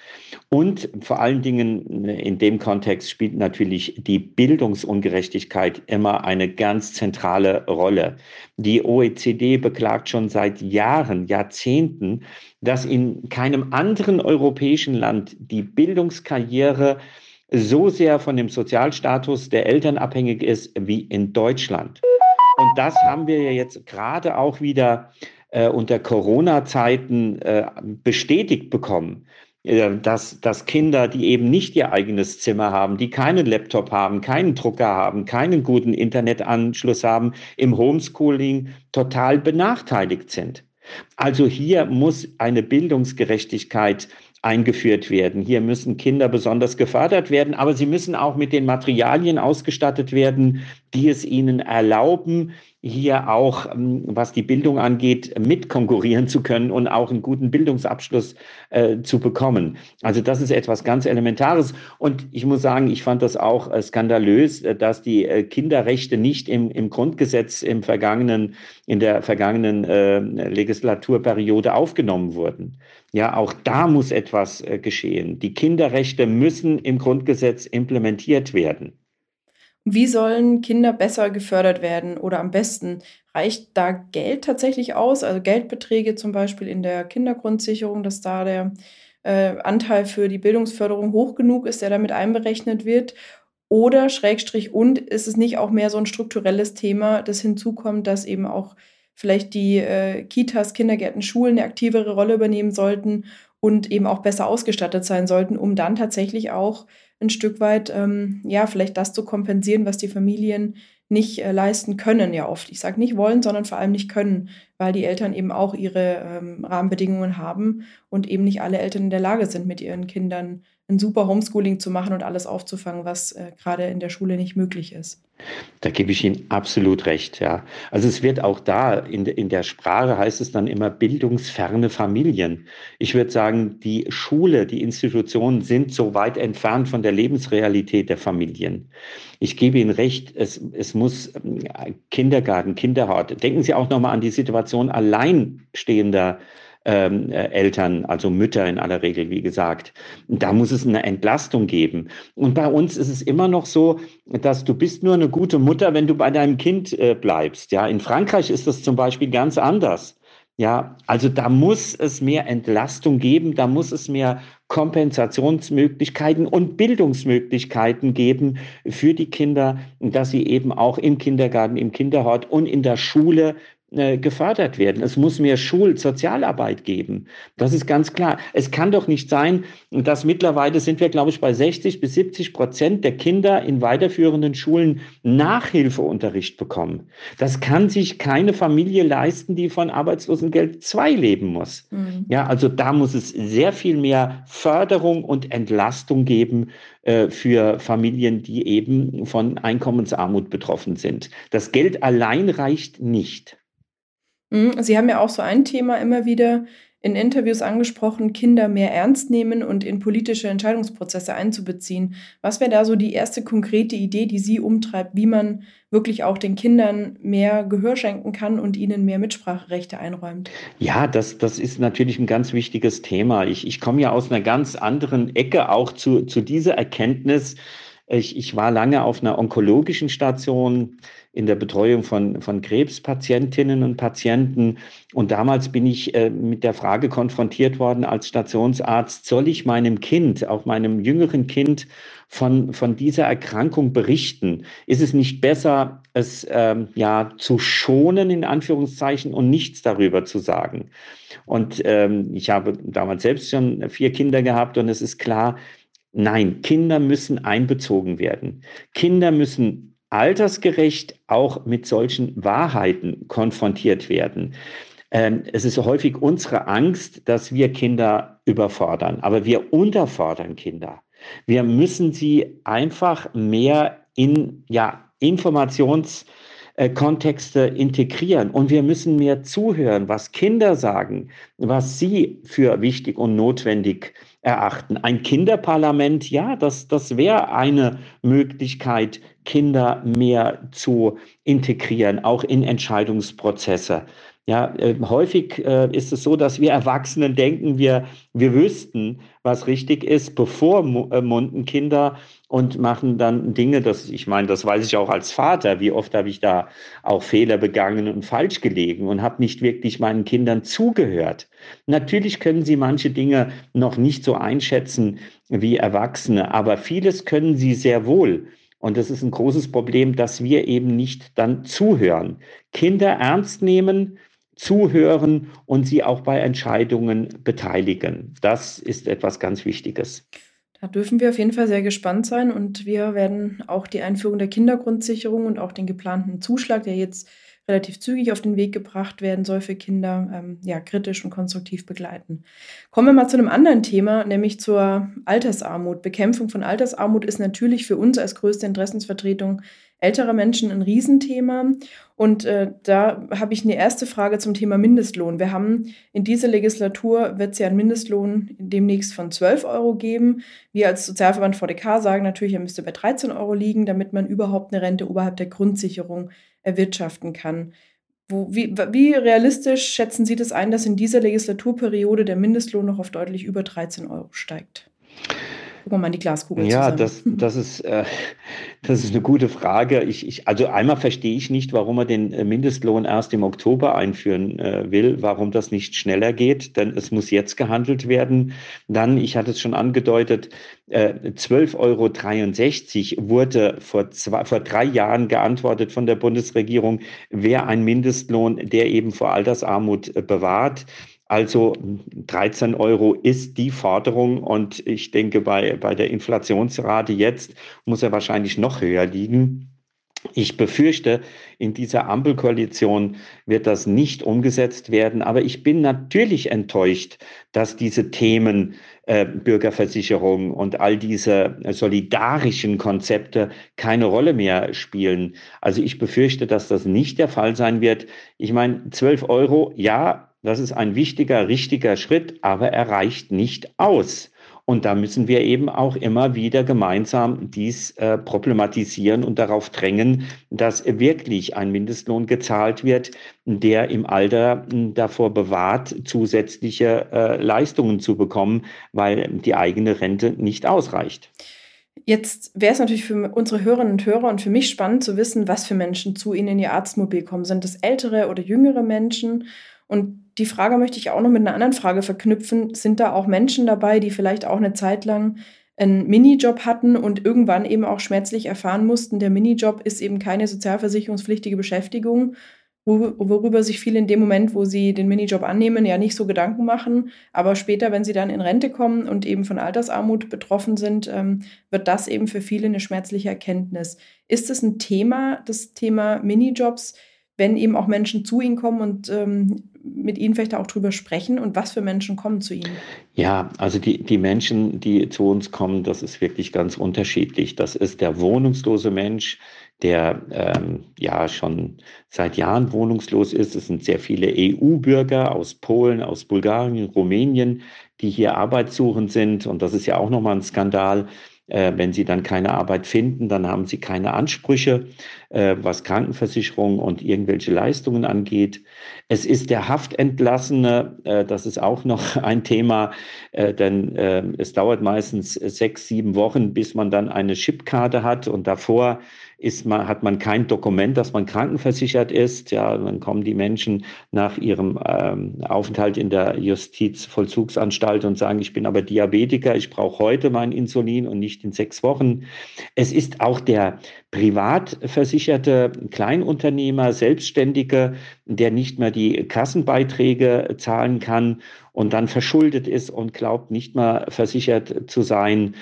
Und vor allen Dingen in dem Kontext spielt natürlich die Bildungsungerechtigkeit immer eine ganz zentrale Rolle. Die OECD beklagt schon seit Jahren, Jahrzehnten, dass in keinem anderen europäischen Land die Bildungskarriere so sehr von dem Sozialstatus der Eltern abhängig ist wie in Deutschland. Und das haben wir ja jetzt gerade auch wieder äh, unter Corona-Zeiten äh, bestätigt bekommen, äh, dass, dass Kinder, die eben nicht ihr eigenes Zimmer haben, die keinen Laptop haben, keinen Drucker haben, keinen guten Internetanschluss haben, im Homeschooling total benachteiligt sind. Also hier muss eine Bildungsgerechtigkeit eingeführt werden. Hier müssen Kinder besonders gefördert werden, aber sie müssen auch mit den Materialien ausgestattet werden, die es ihnen erlauben, hier auch, ähm, was die Bildung angeht, mitkonkurrieren zu können und auch einen guten Bildungsabschluss äh, zu bekommen. Also das ist etwas ganz Elementares. Und ich muss sagen, ich fand das auch äh, skandalös, äh, dass die äh, Kinderrechte nicht im, im Grundgesetz im vergangenen, in der vergangenen äh, Legislaturperiode aufgenommen wurden. Ja, auch da muss etwas äh, geschehen. Die Kinderrechte müssen im Grundgesetz implementiert werden. Wie sollen Kinder besser gefördert werden oder am besten? Reicht da Geld tatsächlich aus? Also Geldbeträge zum Beispiel in der Kindergrundsicherung, dass da der äh, Anteil für die Bildungsförderung hoch genug ist, der damit einberechnet wird? Oder Schrägstrich und ist es nicht auch mehr so ein strukturelles Thema, das hinzukommt, dass eben auch vielleicht die äh, Kitas, Kindergärten, Schulen eine aktivere Rolle übernehmen sollten und eben auch besser ausgestattet sein sollten, um dann tatsächlich auch ein Stück weit, ähm, ja, vielleicht das zu kompensieren, was die Familien nicht äh, leisten können, ja oft. Ich sage nicht wollen, sondern vor allem nicht können, weil die Eltern eben auch ihre ähm, Rahmenbedingungen haben und eben nicht alle Eltern in der Lage sind, mit ihren Kindern ein super Homeschooling zu machen und alles aufzufangen, was äh, gerade in der Schule nicht möglich ist. Da gebe ich Ihnen absolut recht, ja. Also es wird auch da, in, in der Sprache heißt es dann immer bildungsferne Familien. Ich würde sagen, die Schule, die Institutionen sind so weit entfernt von der Lebensrealität der Familien. Ich gebe Ihnen recht, es, es muss äh, Kindergarten, Kinderhort. Denken Sie auch nochmal an die Situation alleinstehender ähm, äh, Eltern, also Mütter in aller Regel, wie gesagt. Da muss es eine Entlastung geben. Und bei uns ist es immer noch so, dass du bist nur eine gute Mutter, wenn du bei deinem Kind äh, bleibst. Ja, in Frankreich ist das zum Beispiel ganz anders. Ja, also da muss es mehr Entlastung geben, da muss es mehr Kompensationsmöglichkeiten und Bildungsmöglichkeiten geben für die Kinder, dass sie eben auch im Kindergarten, im Kinderhort und in der Schule gefördert werden. Es muss mehr Schulsozialarbeit geben. Das ist ganz klar. Es kann doch nicht sein, dass mittlerweile sind wir, glaube ich, bei 60 bis 70 Prozent der Kinder in weiterführenden Schulen Nachhilfeunterricht bekommen. Das kann sich keine Familie leisten, die von Arbeitslosengeld 2 leben muss. Mhm. Ja, also da muss es sehr viel mehr Förderung und Entlastung geben äh, für Familien, die eben von Einkommensarmut betroffen sind. Das Geld allein reicht nicht. Mhm, Sie haben ja auch so ein Thema immer wieder in Interviews angesprochen, Kinder mehr ernst nehmen und in politische Entscheidungsprozesse einzubeziehen. Was wäre da so die erste konkrete Idee, die Sie umtreibt, wie man wirklich auch den Kindern mehr Gehör schenken kann und ihnen mehr Mitspracherechte einräumt? Ja, das, das ist natürlich ein ganz wichtiges Thema. Ich, ich komme ja aus einer ganz anderen Ecke auch zu, zu dieser Erkenntnis. Ich, ich war lange auf einer onkologischen Station in der Betreuung von, von Krebspatientinnen und Patienten. Und damals bin ich äh, mit der Frage konfrontiert worden als Stationsarzt, soll ich meinem Kind, auch meinem jüngeren Kind, von, von dieser Erkrankung berichten? Ist es nicht besser, es ähm, ja zu schonen, in Anführungszeichen, und nichts darüber zu sagen? Und ähm, ich habe damals selbst schon vier Kinder gehabt und es ist klar, Nein, Kinder müssen einbezogen werden. Kinder müssen altersgerecht auch mit solchen Wahrheiten konfrontiert werden. ähm, es ist häufig unsere Angst, dass wir Kinder überfordern, aber wir unterfordern Kinder. Wir müssen sie einfach mehr in ja, Informationskontexte integrieren und wir müssen mehr zuhören, was Kinder sagen, was sie für wichtig und notwendig erachten. Ein Kinderparlament, ja, das, das wäre eine Möglichkeit, Kinder mehr zu integrieren, auch in Entscheidungsprozesse. Ja, äh, häufig äh, ist es so, dass wir Erwachsenen denken, wir, wir wüssten, was richtig ist, bevor äh, Kinder und machen dann Dinge, das, ich meine, das weiß ich auch als Vater, wie oft habe ich da auch Fehler begangen und falsch gelegen und habe nicht wirklich meinen Kindern zugehört. Natürlich können sie manche Dinge noch nicht so einschätzen wie Erwachsene, aber vieles können sie sehr wohl. Und das ist ein großes Problem, dass wir eben nicht dann zuhören. Kinder ernst nehmen, zuhören und sie auch bei Entscheidungen beteiligen. Das ist etwas ganz Wichtiges. Da dürfen wir auf jeden Fall sehr gespannt sein und wir werden auch die Einführung der Kindergrundsicherung und auch den geplanten Zuschlag, der jetzt relativ zügig auf den Weg gebracht werden soll für Kinder, ähm, ja, kritisch und konstruktiv begleiten. Kommen wir mal zu einem anderen Thema, nämlich zur Altersarmut. Bekämpfung von Altersarmut ist natürlich für uns als größte Interessensvertretung älterer Menschen ein Riesenthema. Und äh, da habe ich eine erste Frage zum Thema Mindestlohn. Wir haben in dieser Legislatur wird es ja einen Mindestlohn demnächst von 12 Euro geben. Wir als Sozialverband VDK sagen natürlich, er müsste bei 13 Euro liegen, damit man überhaupt eine Rente oberhalb der Grundsicherung erwirtschaften kann. Wo, wie, wie realistisch schätzen Sie das ein, dass in dieser Legislaturperiode der Mindestlohn noch auf deutlich über 13 Euro steigt? Gucken wir mal in die Glaskugel Ja, zusammen. das, das, ist, äh, das ist eine gute Frage. Ich, ich, also einmal verstehe ich nicht, warum er den äh, Mindestlohn erst im Oktober einführen äh, will, warum das nicht schneller geht, denn es muss jetzt gehandelt werden. Dann, ich hatte es schon angedeutet, äh, 12,63 Euro wurde vor, zwei, vor drei Jahren geantwortet von der Bundesregierung, wäre ein Mindestlohn, der eben vor Altersarmut äh, bewahrt. Also 13 Euro ist die Forderung und ich denke, bei, bei der Inflationsrate jetzt muss er wahrscheinlich noch höher liegen. Ich befürchte, in dieser Ampelkoalition wird das nicht umgesetzt werden. Aber ich bin natürlich enttäuscht, dass diese Themen äh, Bürgerversicherung und all diese solidarischen Konzepte keine Rolle mehr spielen. Also ich befürchte, dass das nicht der Fall sein wird. Ich meine, 12 Euro, ja, das ist ein wichtiger, richtiger Schritt, aber er reicht nicht aus. Und da müssen wir eben auch immer wieder gemeinsam dies äh, problematisieren und darauf drängen, dass wirklich ein Mindestlohn gezahlt wird, der im Alter hm, davor bewahrt, zusätzliche äh, Leistungen zu bekommen, weil die eigene Rente nicht ausreicht. Jetzt wäre es natürlich für unsere Hörerinnen und Hörer und für mich spannend zu wissen, was für Menschen zu Ihnen in Ihr Arztmobil kommen. Sind es ältere oder jüngere Menschen? Und die Frage möchte ich auch noch mit einer anderen Frage verknüpfen. Sind da auch Menschen dabei, die vielleicht auch eine Zeit lang einen Minijob hatten und irgendwann eben auch schmerzlich erfahren mussten, der Minijob ist eben keine sozialversicherungspflichtige Beschäftigung, worüber sich viele in dem Moment, wo sie den Minijob annehmen, ja nicht so Gedanken machen. Aber später, wenn sie dann in Rente kommen und eben von Altersarmut betroffen sind, ähm, wird das eben für viele eine schmerzliche Erkenntnis. Ist es ein Thema, das Thema Minijobs, wenn eben auch Menschen zu ihnen kommen und ähm, mit Ihnen vielleicht auch drüber sprechen und was für Menschen kommen zu Ihnen? Ja, also die, die Menschen, die zu uns kommen, das ist wirklich ganz unterschiedlich. Das ist der wohnungslose Mensch, der ähm, ja schon seit Jahren wohnungslos ist. Es sind sehr viele EU-Bürger aus Polen, aus Bulgarien, Rumänien, die hier arbeitssuchend sind. Und das ist ja auch nochmal ein Skandal wenn sie dann keine Arbeit finden, dann haben sie keine Ansprüche, äh, was Krankenversicherung und irgendwelche Leistungen angeht. Es ist der Haftentlassene, äh, das ist auch noch ein Thema, äh, denn äh, es dauert meistens sechs, sieben Wochen, bis man dann eine Chipkarte hat und davor ist man, hat man kein Dokument, dass man krankenversichert ist. Ja, dann kommen die Menschen nach ihrem ähm, Aufenthalt in der Justizvollzugsanstalt und sagen, ich bin aber Diabetiker, ich brauche heute mein Insulin und nicht in sechs Wochen. Es ist auch der privatversicherte Kleinunternehmer, Selbstständige, der nicht mehr die Kassenbeiträge zahlen kann und dann verschuldet ist und glaubt, nicht mehr versichert zu sein.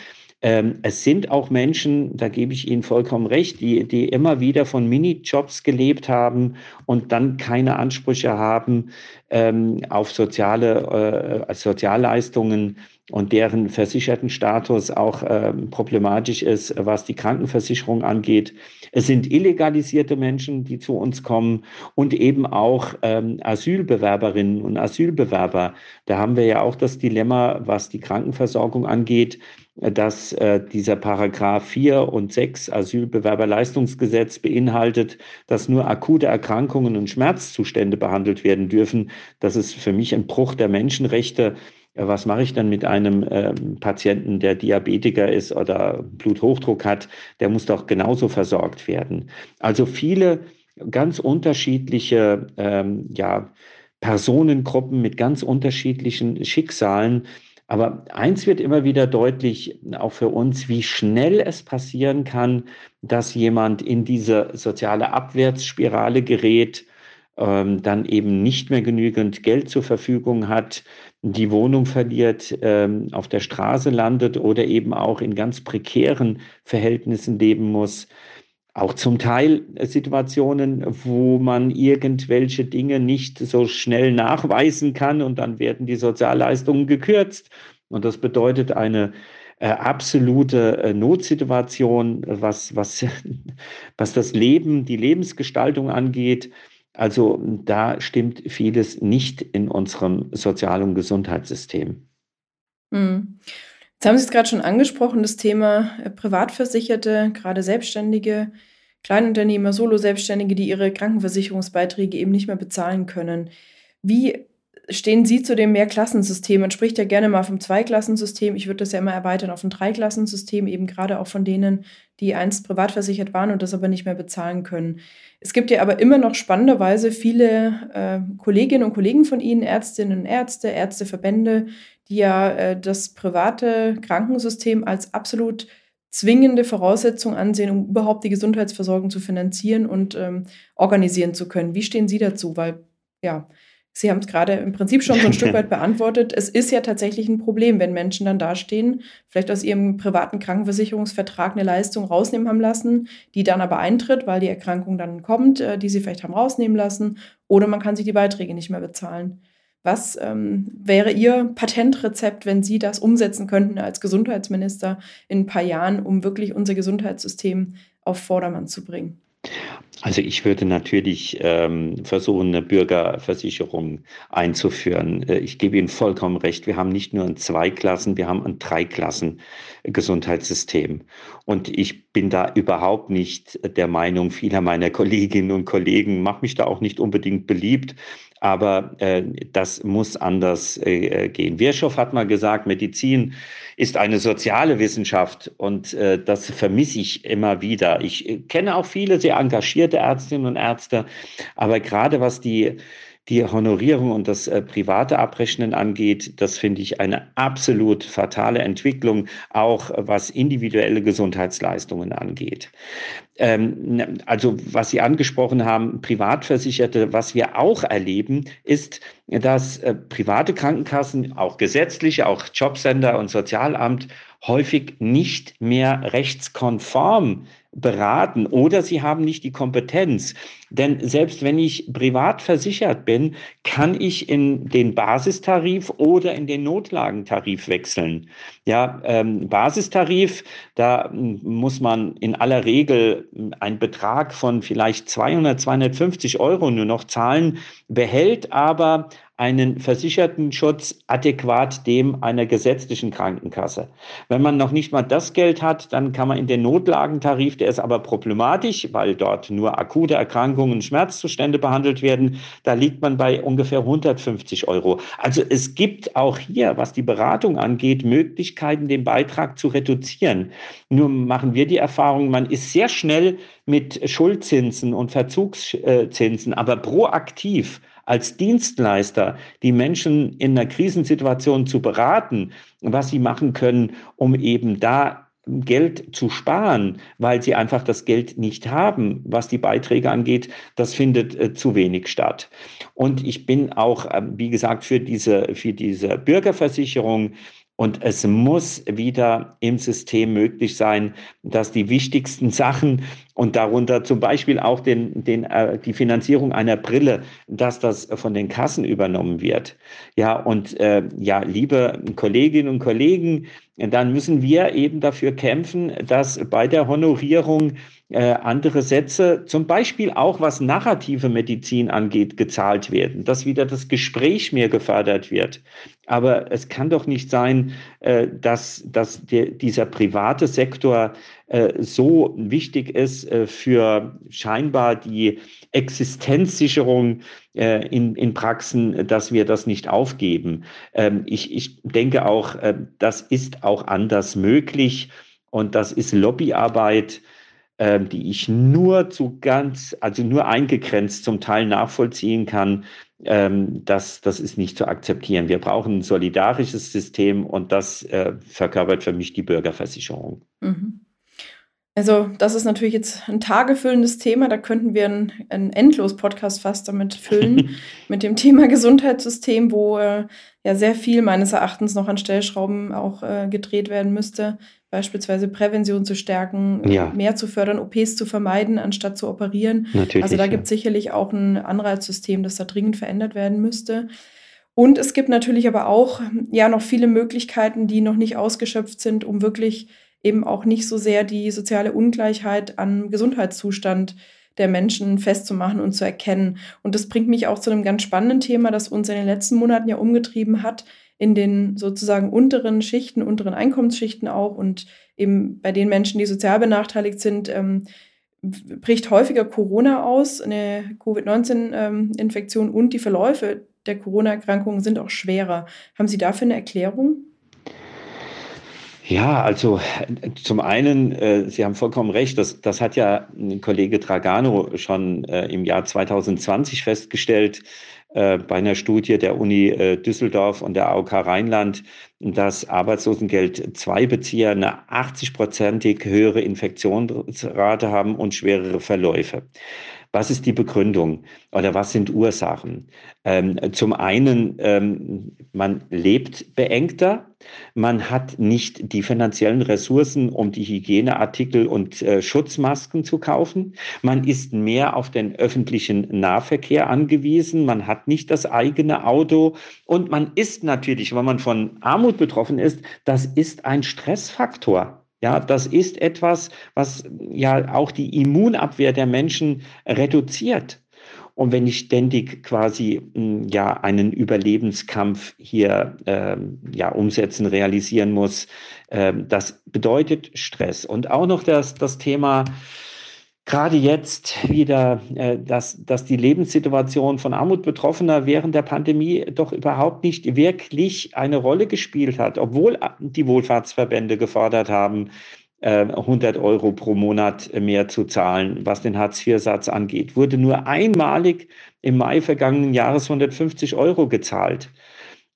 Ähm, es sind auch Menschen, da gebe ich Ihnen vollkommen recht, die, die immer wieder von Minijobs gelebt haben und dann keine Ansprüche haben ähm, auf soziale äh, Sozialleistungen und deren Versichertenstatus auch äh, problematisch ist, was die Krankenversicherung angeht. Es sind illegalisierte Menschen, die zu uns kommen und eben auch ähm, Asylbewerberinnen und Asylbewerber. Da haben wir ja auch das Dilemma, was die Krankenversorgung angeht, dass äh, dieser Paragraph 4 und 6 Asylbewerberleistungsgesetz beinhaltet, dass nur akute Erkrankungen und Schmerzzustände behandelt werden dürfen. Das ist für mich ein Bruch der Menschenrechte was mache ich dann mit einem ähm, Patienten, der Diabetiker ist oder Bluthochdruck hat? Der muss doch genauso versorgt werden. Also viele ganz unterschiedliche ähm, ja, Personengruppen mit ganz unterschiedlichen Schicksalen. Aber eins wird immer wieder deutlich, auch für uns, wie schnell es passieren kann, dass jemand in diese soziale Abwärtsspirale gerät, ähm, dann eben nicht mehr genügend Geld zur Verfügung hat, die Wohnung verliert, ähm, auf der Straße landet oder eben auch in ganz prekären Verhältnissen leben muss. Auch zum Teil Situationen, wo man irgendwelche Dinge nicht so schnell nachweisen kann und dann werden die Sozialleistungen gekürzt. Und das bedeutet eine äh, absolute äh, Notsituation, was, was, was das Leben, die Lebensgestaltung angeht. Also da stimmt vieles nicht in unserem Sozial- und Gesundheitssystem. Mhm. Jetzt haben Sie es gerade schon angesprochen, das Thema äh, Privatversicherte, gerade Selbstständige, Kleinunternehmer, Solo-Selbstständige, die ihre Krankenversicherungsbeiträge eben nicht mehr bezahlen können. Wie stehen Sie zu dem Mehrklassensystem? Man spricht ja gerne mal vom Zweiklassensystem. Ich würde das ja immer erweitern auf ein Dreiklassensystem, eben gerade auch von denen, die einst privat versichert waren und das aber nicht mehr bezahlen können. Es gibt ja aber immer noch spannenderweise viele äh, Kolleginnen und Kollegen von Ihnen, Ärztinnen und Ärzte, Ärzteverbände, die ja äh, das private Krankensystem als absolut zwingende Voraussetzung ansehen, um überhaupt die Gesundheitsversorgung zu finanzieren und ähm, organisieren zu können. Wie stehen Sie dazu? Weil ja, Sie haben es gerade im Prinzip schon so ein Stück weit beantwortet. Es ist ja tatsächlich ein Problem, wenn Menschen dann dastehen, vielleicht aus ihrem privaten Krankenversicherungsvertrag eine Leistung rausnehmen haben lassen, die dann aber eintritt, weil die Erkrankung dann kommt, äh, die sie vielleicht haben rausnehmen lassen, oder man kann sich die Beiträge nicht mehr bezahlen. Was ähm, wäre Ihr Patentrezept, wenn Sie das umsetzen könnten als Gesundheitsminister in ein paar Jahren, um wirklich unser Gesundheitssystem auf Vordermann zu bringen? Also ich würde natürlich ähm, versuchen, eine Bürgerversicherung einzuführen. Äh, ich gebe Ihnen vollkommen recht. Wir haben nicht nur ein Zweiklassen, wir haben ein Dreiklassen Gesundheitssystem. Und ich bin da überhaupt nicht der Meinung vieler meiner Kolleginnen und Kollegen, mache mich da auch nicht unbedingt beliebt, aber äh, das muss anders äh, gehen. Virchow hat mal gesagt, Medizin ist eine soziale Wissenschaft und äh, das vermisse ich immer wieder. Ich äh, kenne auch viele sehr engagierte Ärztinnen und Ärzte, aber gerade was die die Honorierung und das äh, private Abrechnen angeht, das finde ich eine absolut fatale Entwicklung, auch was individuelle Gesundheitsleistungen angeht. Ähm, also was Sie angesprochen haben, Privatversicherte, was wir auch erleben, ist, dass äh, private Krankenkassen, auch gesetzliche, auch Jobcenter und Sozialamt häufig nicht mehr rechtskonform beraten oder sie haben nicht die Kompetenz. Denn selbst wenn ich privat versichert bin, kann ich in den Basistarif oder in den Notlagentarif wechseln. Ja, ähm, Basistarif, da muss man in aller Regel einen Betrag von vielleicht 200, 250 Euro nur noch zahlen, behält aber einen versicherten Schutz adäquat dem einer gesetzlichen Krankenkasse. Wenn man noch nicht mal das Geld hat, dann kann man in den Notlagentarif, der ist aber problematisch, weil dort nur akute Erkrankungen, Schmerzzustände behandelt werden, da liegt man bei ungefähr 150 Euro. Also es gibt auch hier, was die Beratung angeht, Möglichkeiten, den Beitrag zu reduzieren. Nur machen wir die Erfahrung, man ist sehr schnell mit Schuldzinsen und Verzugszinsen, aber proaktiv als Dienstleister die Menschen in einer Krisensituation zu beraten, was sie machen können, um eben da Geld zu sparen, weil sie einfach das Geld nicht haben, was die Beiträge angeht, das findet äh, zu wenig statt. Und ich bin auch, äh, wie gesagt, für diese, für diese Bürgerversicherung Und es muss wieder im System möglich sein, dass die wichtigsten Sachen und darunter zum Beispiel auch den, den, äh, die Finanzierung einer Brille, dass das von den Kassen übernommen wird. Ja, und äh, ja, liebe Kolleginnen und Kollegen, dann müssen wir eben dafür kämpfen, dass bei der Honorierung äh, andere Sätze, zum Beispiel auch was narrative Medizin angeht, gezahlt werden, dass wieder das Gespräch mehr gefördert wird. Aber es kann doch nicht sein, äh, dass, dass der, dieser private Sektor äh, so wichtig ist äh, für scheinbar die Existenzsicherung äh, in, in Praxen, dass wir das nicht aufgeben. Ähm, ich, ich denke auch, das ist auch anders möglich und das ist Lobbyarbeit ähm, die ich nur zu ganz, also nur eingegrenzt zum Teil nachvollziehen kann, ähm, das, das ist nicht zu akzeptieren. Wir brauchen ein solidarisches System und das äh, verkörpert für mich die Bürgerversicherung. Mhm. Also, das ist natürlich jetzt ein tagefüllendes Thema. Da könnten wir einen, einen Endlos-Podcast fast damit füllen, mit dem Thema Gesundheitssystem, wo äh, ja sehr viel meines Erachtens noch an Stellschrauben auch äh, gedreht werden müsste beispielsweise Prävention zu stärken, ja. mehr zu fördern, OPs zu vermeiden, anstatt zu operieren. Natürlich, also da ja. gibt es sicherlich auch ein Anreizsystem, das da dringend verändert werden müsste. Und es gibt natürlich aber auch ja noch viele Möglichkeiten, die noch nicht ausgeschöpft sind, um wirklich eben auch nicht so sehr die soziale Ungleichheit an Gesundheitszustand der Menschen festzumachen und zu erkennen. Und das bringt mich auch zu einem ganz spannenden Thema, das uns in den letzten Monaten ja umgetrieben hat, in den sozusagen unteren Schichten, unteren Einkommensschichten auch und eben bei den Menschen, die sozial benachteiligt sind, ähm, bricht häufiger Corona aus, eine Covid-19-Infektion ähm, und die Verläufe der Corona-Erkrankungen sind auch schwerer. Haben Sie dafür eine Erklärung? Ja, also zum einen, äh, Sie haben vollkommen recht, das, das hat ja Kollege Dragano schon äh, im Jahr 2020 festgestellt, äh, bei einer Studie der Uni äh, Düsseldorf und der AOK Rheinland, dass Arbeitslosengeld II Bezieher eine 80-prozentig höhere Infektionsrate haben und schwerere Verläufe. Was ist die Begründung oder was sind Ursachen? Ähm, zum einen, ähm, man lebt beengter, man hat nicht die finanziellen Ressourcen, um die Hygieneartikel und äh, Schutzmasken zu kaufen. Man ist mehr auf den öffentlichen Nahverkehr angewiesen. Man hat nicht das eigene Auto. Und man ist natürlich, wenn man von Armut betroffen ist, das ist ein Stressfaktor. Ja, das ist etwas, was ja auch die Immunabwehr der Menschen reduziert. Und wenn ich ständig quasi hm, ja einen Überlebenskampf hier äh, ja umsetzen, realisieren muss, äh, das bedeutet Stress. Und auch noch das, das Thema gerade jetzt wieder, äh, dass, dass die Lebenssituation von Armutbetroffener während der Pandemie doch überhaupt nicht wirklich eine Rolle gespielt hat, obwohl die Wohlfahrtsverbände gefordert haben, 100 äh, Euro pro Monat mehr zu zahlen, was den Hartz-IV-Satz angeht, wurde nur einmalig im Mai vergangenen Jahres 150 Euro gezahlt.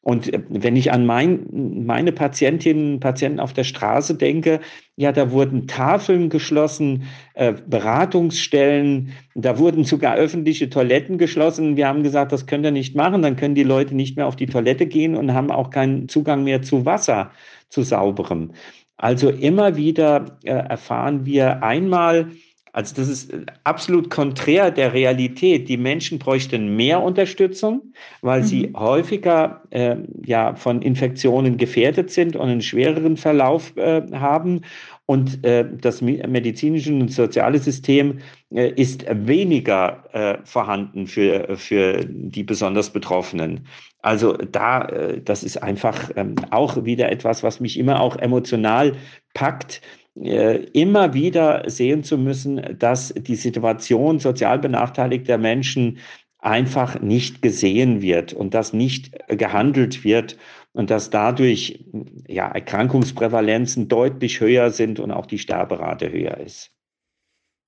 Und äh, wenn ich an mein, meine Patientinnen und Patienten auf der Straße denke, ja, da wurden Tafeln geschlossen, äh, Beratungsstellen, da wurden sogar öffentliche Toiletten geschlossen. Wir haben gesagt, das könnt ihr nicht machen, dann können die Leute nicht mehr auf die Toilette gehen und haben auch keinen Zugang mehr zu Wasser, zu sauberem. Also immer wieder äh, erfahren wir einmal, also das ist absolut konträr der Realität. Die Menschen bräuchten mehr Unterstützung, weil mhm. sie häufiger äh, ja, von Infektionen gefährdet sind und einen schwereren Verlauf äh, haben. Und äh, das medizinische und soziale System äh, ist weniger äh, vorhanden für, für die besonders Betroffenen. Also da, äh, das ist einfach ähm, auch wieder etwas, was mich immer auch emotional packt, äh, immer wieder sehen zu müssen, dass die Situation sozial benachteiligter Menschen einfach nicht gesehen wird und dass nicht gehandelt wird und dass dadurch ja, Erkrankungsprävalenzen deutlich höher sind und auch die Sterberate höher ist.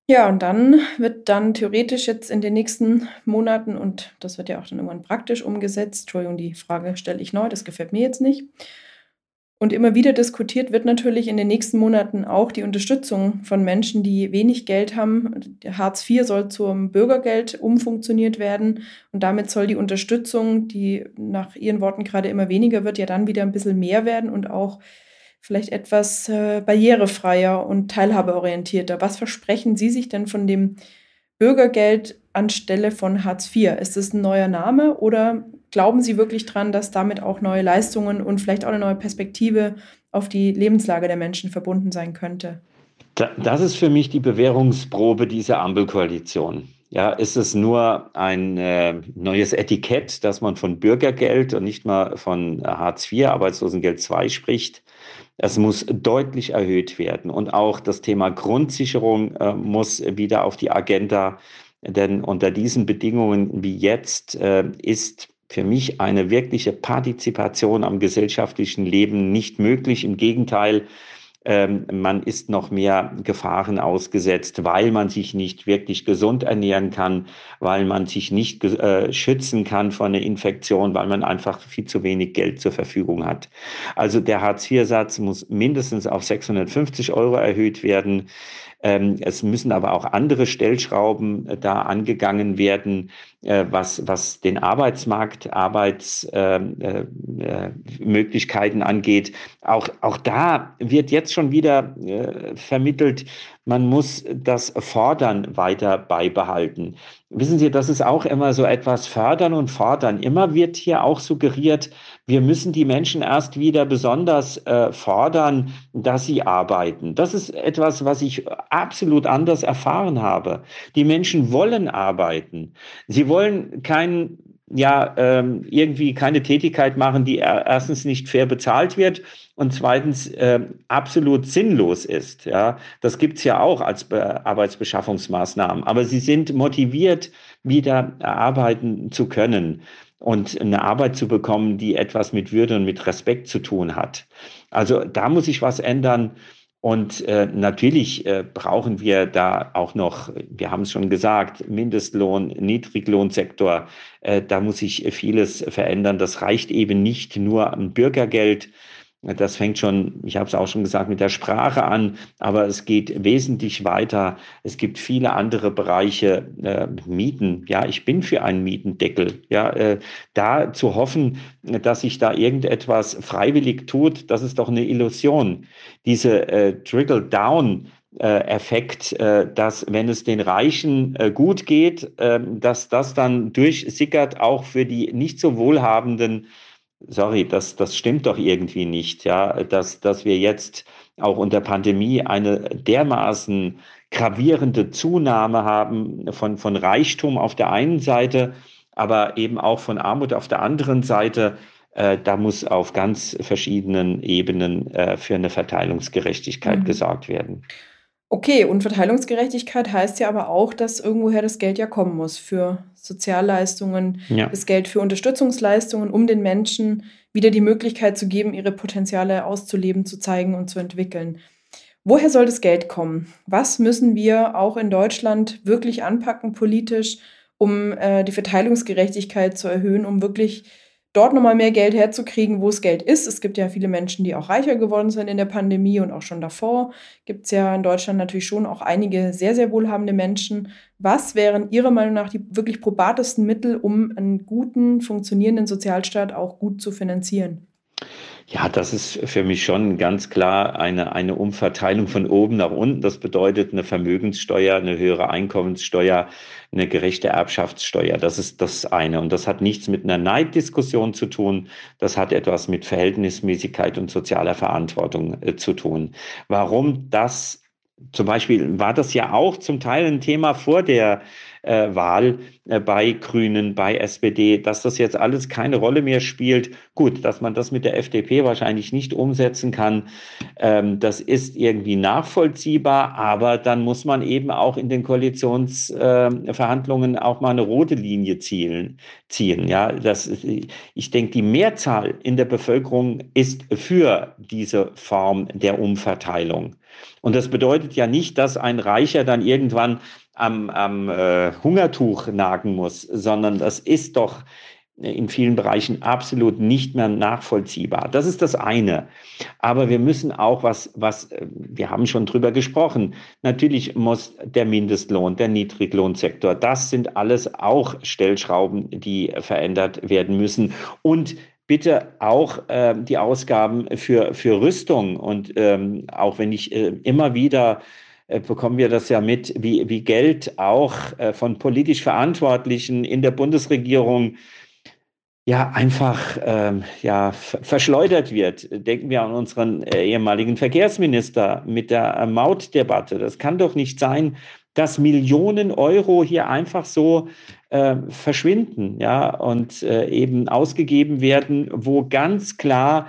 Ja, und dann wird dann theoretisch jetzt in den nächsten Monaten, und das wird ja auch dann irgendwann praktisch umgesetzt, Entschuldigung, die Frage stelle ich neu, das gefällt mir jetzt nicht, Und immer wieder diskutiert wird natürlich in den nächsten Monaten auch die Unterstützung von Menschen, die wenig Geld haben. Hartz IV soll zum Bürgergeld umfunktioniert werden und damit soll die Unterstützung, die nach Ihren Worten gerade immer weniger wird, ja dann wieder ein bisschen mehr werden und auch vielleicht etwas äh, barrierefreier und teilhabeorientierter. Was versprechen Sie sich denn von dem Bürgergeld anstelle von Hartz IV? Ist es ein neuer Name oder Glauben Sie wirklich dran, dass damit auch neue Leistungen und vielleicht auch eine neue Perspektive auf die Lebenslage der Menschen verbunden sein könnte? Das ist für mich die Bewährungsprobe dieser Ampelkoalition. Ja, ist es nur ein äh, neues Etikett, dass man von Bürgergeld und nicht mal von Hartz IV, Arbeitslosengeld II spricht? Es muss deutlich erhöht werden. Und auch das Thema Grundsicherung äh, muss wieder auf die Agenda. Denn unter diesen Bedingungen wie jetzt äh, ist für mich eine wirkliche Partizipation am gesellschaftlichen Leben nicht möglich. Im Gegenteil, ähm, man ist noch mehr Gefahren ausgesetzt, weil man sich nicht wirklich gesund ernähren kann, weil man sich nicht äh, schützen kann vor einer Infektion, weil man einfach viel zu wenig Geld zur Verfügung hat. Also der Hartz-IV-Satz muss mindestens auf 650 Euro erhöht werden. Ähm, es müssen aber auch andere Stellschrauben äh, da angegangen werden, äh, was, was den Arbeitsmarkt, Arbeitsmöglichkeiten ähm, äh, angeht. Auch, auch da wird jetzt schon wieder vermittelt, man muss das Fordern weiter beibehalten. Wissen Sie, das ist auch immer so etwas Fördern und Fordern. Immer wird hier auch suggeriert, wir müssen die Menschen erst wieder besonders äh, fordern, dass sie arbeiten. Das ist etwas, was ich absolut anders erfahren habe. Die Menschen wollen arbeiten. Sie wollen kein ja ähm, irgendwie keine Tätigkeit machen, die erstens nicht fair bezahlt wird und zweitens äh, absolut sinnlos ist. Ja, das gibt's ja auch als Be Arbeitsbeschaffungsmaßnahmen. Aber sie sind motiviert, wieder arbeiten zu können und eine Arbeit zu bekommen, die etwas mit Würde und mit Respekt zu tun hat. Also da muss sich was ändern. Und äh, natürlich äh, brauchen wir da auch noch, wir haben es schon gesagt, Mindestlohn, Niedriglohnsektor, äh, da muss sich vieles verändern. Das reicht eben nicht nur am Bürgergeld, das fängt schon, ich habe es auch schon gesagt, mit der Sprache an, aber es geht wesentlich weiter. Es gibt viele andere Bereiche, äh, Mieten. Ja, ich bin für einen Mietendeckel. Ja, äh, da zu hoffen, dass sich da irgendetwas freiwillig tut, das ist doch eine Illusion. Diese äh, Trickle-Down Effekt, dass wenn es den Reichen gut geht, dass das dann durchsickert auch für die nicht so wohlhabenden sorry, das, das stimmt doch irgendwie nicht, ja, dass, dass wir jetzt auch unter Pandemie eine dermaßen gravierende Zunahme haben von, von Reichtum auf der einen Seite, aber eben auch von Armut auf der anderen Seite. Äh, da muss auf ganz verschiedenen Ebenen äh, für eine Verteilungsgerechtigkeit mhm. gesorgt werden. Okay, und Verteilungsgerechtigkeit heißt ja aber auch, dass irgendwoher das Geld ja kommen muss für Sozialleistungen, ja. das Geld für Unterstützungsleistungen, um den Menschen wieder die Möglichkeit zu geben, ihre Potenziale auszuleben, zu zeigen und zu entwickeln. Woher soll das Geld kommen? Was müssen wir auch in Deutschland wirklich anpacken politisch, um äh, die Verteilungsgerechtigkeit zu erhöhen, um wirklich dort nochmal mehr Geld herzukriegen, wo es Geld ist. Es gibt ja viele Menschen, die auch reicher geworden sind in der Pandemie und auch schon davor. Gibt es ja in Deutschland natürlich schon auch einige sehr, sehr wohlhabende Menschen. Was wären Ihrer Meinung nach die wirklich probatesten Mittel, um einen guten, funktionierenden Sozialstaat auch gut zu finanzieren? Ja, das ist für mich schon ganz klar eine, eine Umverteilung von oben nach unten. Das bedeutet eine Vermögenssteuer, eine höhere Einkommenssteuer, eine gerechte Erbschaftssteuer. Das ist das eine. Und das hat nichts mit einer Neiddiskussion zu tun. Das hat etwas mit Verhältnismäßigkeit und sozialer Verantwortung äh, zu tun. Warum das zum Beispiel war das ja auch zum Teil ein Thema vor der äh, Wahl äh, bei Grünen, bei SPD, dass das jetzt alles keine Rolle mehr spielt. Gut, dass man das mit der FDP wahrscheinlich nicht umsetzen kann, ähm, das ist irgendwie nachvollziehbar, aber dann muss man eben auch in den Koalitionsverhandlungen äh, auch mal eine rote Linie zielen, ziehen. Ja, das, ich denke, die Mehrzahl in der Bevölkerung ist für diese Form der Umverteilung. Und das bedeutet ja nicht, dass ein Reicher dann irgendwann am, am äh, Hungertuch nagen muss, sondern das ist doch in vielen Bereichen absolut nicht mehr nachvollziehbar. Das ist das eine. Aber wir müssen auch was, was, äh, wir haben schon drüber gesprochen. Natürlich muss der Mindestlohn, der Niedriglohnsektor, das sind alles auch Stellschrauben, die verändert werden müssen. Und bitte auch äh, die Ausgaben für, für Rüstung. Und ähm, auch wenn ich äh, immer wieder äh, bekommen wir das ja mit, wie, wie Geld auch äh, von politisch Verantwortlichen in der Bundesregierung ja einfach ähm, ja, verschleudert wird. Denken wir an unseren äh, ehemaligen Verkehrsminister mit der Mautdebatte. Das kann doch nicht sein, dass Millionen Euro hier einfach so äh, verschwinden, ja, und äh, eben ausgegeben werden, wo ganz klar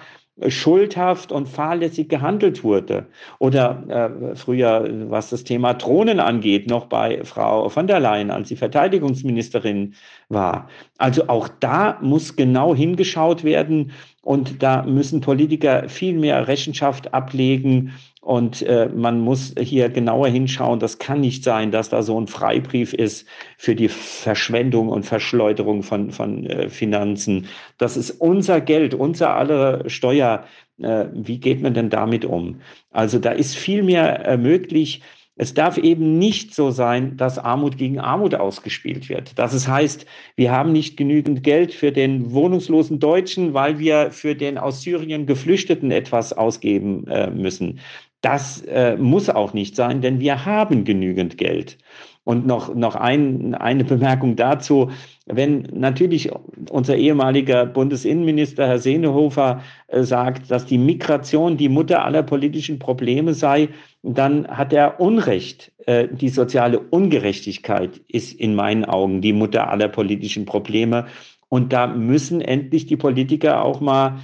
schuldhaft und fahrlässig gehandelt wurde. Oder äh, früher, was das Thema Drohnen angeht, noch bei Frau von der Leyen, als sie Verteidigungsministerin war. Also auch da muss genau hingeschaut werden und da müssen Politiker viel mehr Rechenschaft ablegen und äh, man muss hier genauer hinschauen. Das kann nicht sein, dass da so ein Freibrief ist für die Verschwendung und Verschleuderung von, von äh, Finanzen. Das ist unser Geld, unser aller Steuer. Äh, wie geht man denn damit um? Also da ist viel mehr äh, möglich. Es darf eben nicht so sein, dass Armut gegen Armut ausgespielt wird. Das es heißt, wir haben nicht genügend Geld für den wohnungslosen Deutschen, weil wir für den aus Syrien Geflüchteten etwas ausgeben äh, müssen. Das äh, muss auch nicht sein, denn wir haben genügend Geld. Und noch, noch ein, eine Bemerkung dazu. Wenn natürlich unser ehemaliger Bundesinnenminister Herr Senehofer äh, sagt, dass die Migration die Mutter aller politischen Probleme sei, dann hat er Unrecht. Äh, die soziale Ungerechtigkeit ist in meinen Augen die Mutter aller politischen Probleme. Und da müssen endlich die Politiker auch mal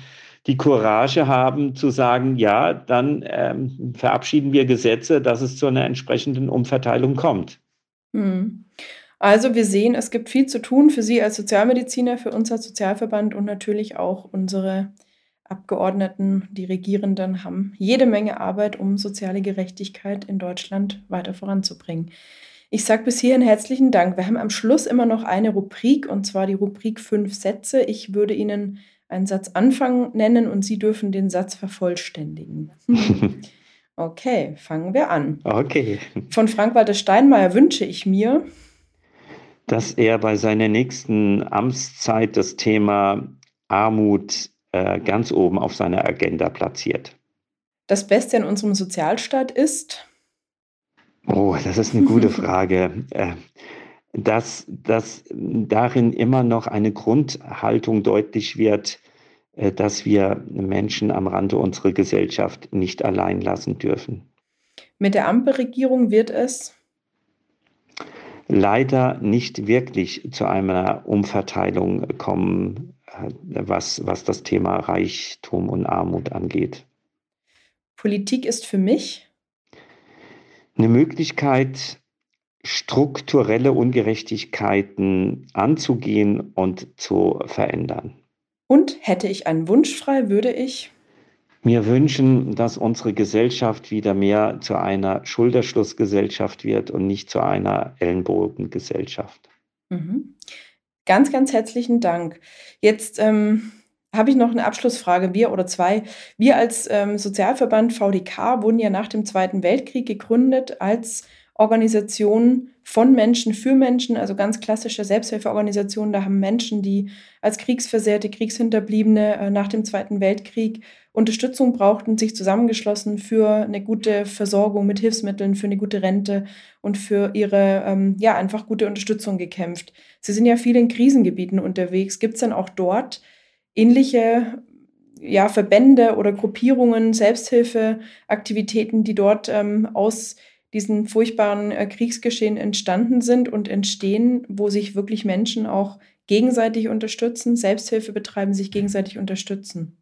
die Courage haben zu sagen, ja, dann ähm, verabschieden wir Gesetze, dass es zu einer entsprechenden Umverteilung kommt. Hm. Also wir sehen, es gibt viel zu tun für Sie als Sozialmediziner, für uns als Sozialverband und natürlich auch unsere Abgeordneten, die Regierenden haben jede Menge Arbeit, um soziale Gerechtigkeit in Deutschland weiter voranzubringen. Ich sage bis hierhin herzlichen Dank. Wir haben am Schluss immer noch eine Rubrik, und zwar die Rubrik fünf Sätze. Ich würde Ihnen einen Satz Anfang nennen und Sie dürfen den Satz vervollständigen. Okay, fangen wir an. Okay. Von Frank-Walter Steinmeier wünsche ich mir, dass er bei seiner nächsten Amtszeit das Thema Armut äh, ganz oben auf seiner Agenda platziert. Das Beste in unserem Sozialstaat ist? Oh, das ist eine gute Frage. Äh, dass, dass darin immer noch eine Grundhaltung deutlich wird, äh, dass wir Menschen am Rande unserer Gesellschaft nicht allein lassen dürfen. Mit der Ampelregierung wird es leider nicht wirklich zu einer Umverteilung kommen, äh, was, was das Thema Reichtum und Armut angeht. Politik ist für mich eine Möglichkeit, strukturelle Ungerechtigkeiten anzugehen und zu verändern. Und hätte ich einen Wunsch frei, würde ich mir wünschen, dass unsere Gesellschaft wieder mehr zu einer Schulterschlussgesellschaft wird und nicht zu einer Ellenbogengesellschaft. Mhm. Ganz, ganz herzlichen Dank. Jetzt ähm, habe ich noch eine Abschlussfrage. Wir oder zwei. Wir als ähm, Sozialverband VDK wurden ja nach dem Zweiten Weltkrieg gegründet als Organisationen von Menschen für Menschen, also ganz klassische Selbsthilfeorganisationen. Da haben Menschen, die als Kriegsversehrte, Kriegshinterbliebene äh, nach dem Zweiten Weltkrieg Unterstützung brauchten, sich zusammengeschlossen für eine gute Versorgung mit Hilfsmitteln, für eine gute Rente und für ihre, ähm, ja, einfach gute Unterstützung gekämpft. Sie sind ja viel in Krisengebieten unterwegs. Gibt es denn auch dort ähnliche ja, Verbände oder Gruppierungen, Selbsthilfeaktivitäten, die dort ähm, aus diesen furchtbaren äh, Kriegsgeschehen entstanden sind und entstehen, wo sich wirklich Menschen auch gegenseitig unterstützen, Selbsthilfe betreiben, sich gegenseitig unterstützen?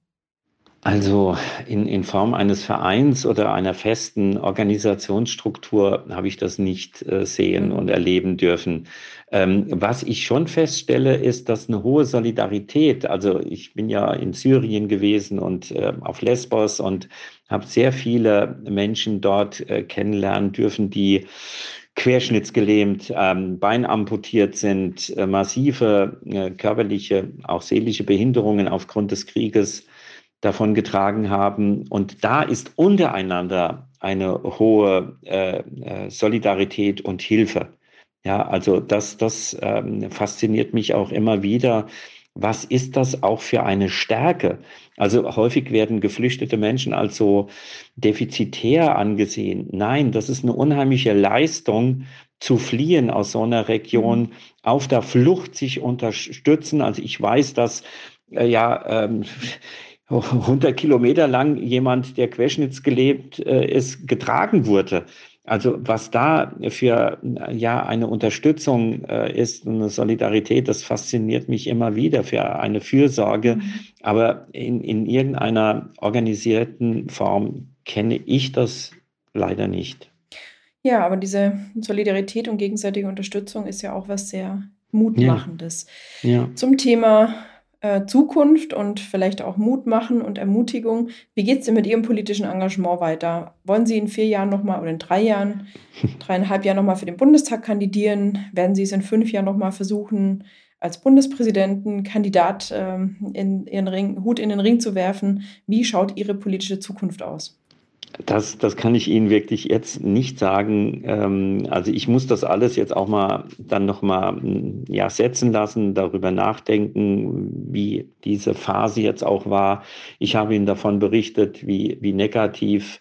Also in, in Form eines Vereins oder einer festen Organisationsstruktur habe ich das nicht äh, sehen und erleben dürfen. Ähm, was ich schon feststelle, ist, dass eine hohe Solidarität, also ich bin ja in Syrien gewesen und äh, auf Lesbos und habe sehr viele Menschen dort äh, kennenlernen dürfen, die querschnittsgelähmt, ähm, beinamputiert sind, äh, massive äh, körperliche, auch seelische Behinderungen aufgrund des Krieges davon getragen haben. Und da ist untereinander eine hohe äh, äh Solidarität und Hilfe. Ja, also das, das ähm, fasziniert mich auch immer wieder. Was ist das auch für eine Stärke? Also häufig werden geflüchtete Menschen als so defizitär angesehen. Nein, das ist eine unheimliche Leistung, zu fliehen aus so einer Region, mhm. auf der Flucht sich unterstützen. Also ich weiß, dass äh, ja ähm, 100 Kilometer lang jemand, der querschnittsgelebt äh, ist, getragen wurde. Also was da für ja eine Unterstützung äh, ist, eine Solidarität, das fasziniert mich immer wieder für eine Fürsorge. Mhm. Aber in, in irgendeiner organisierten Form kenne ich das leider nicht. Ja, aber diese Solidarität und gegenseitige Unterstützung ist ja auch was sehr Mutmachendes. Ja. ja. Zum Thema äh, Zukunft und vielleicht auch Mut machen und Ermutigung. Wie geht es denn mit Ihrem politischen Engagement weiter? Wollen Sie in vier Jahren nochmal oder in drei Jahren, dreieinhalb Jahren nochmal für den Bundestag kandidieren? Werden Sie es in fünf Jahren nochmal versuchen, als Bundespräsidentenkandidat ähm, in Ihren Ring, Hut in den Ring zu werfen? Wie schaut Ihre politische Zukunft aus? Das, das kann ich Ihnen wirklich jetzt nicht sagen. Ähm, also ich muss das alles jetzt auch mal dann noch mal ja, setzen lassen, darüber nachdenken, wie diese Phase jetzt auch war. Ich habe Ihnen davon berichtet, wie, wie negativ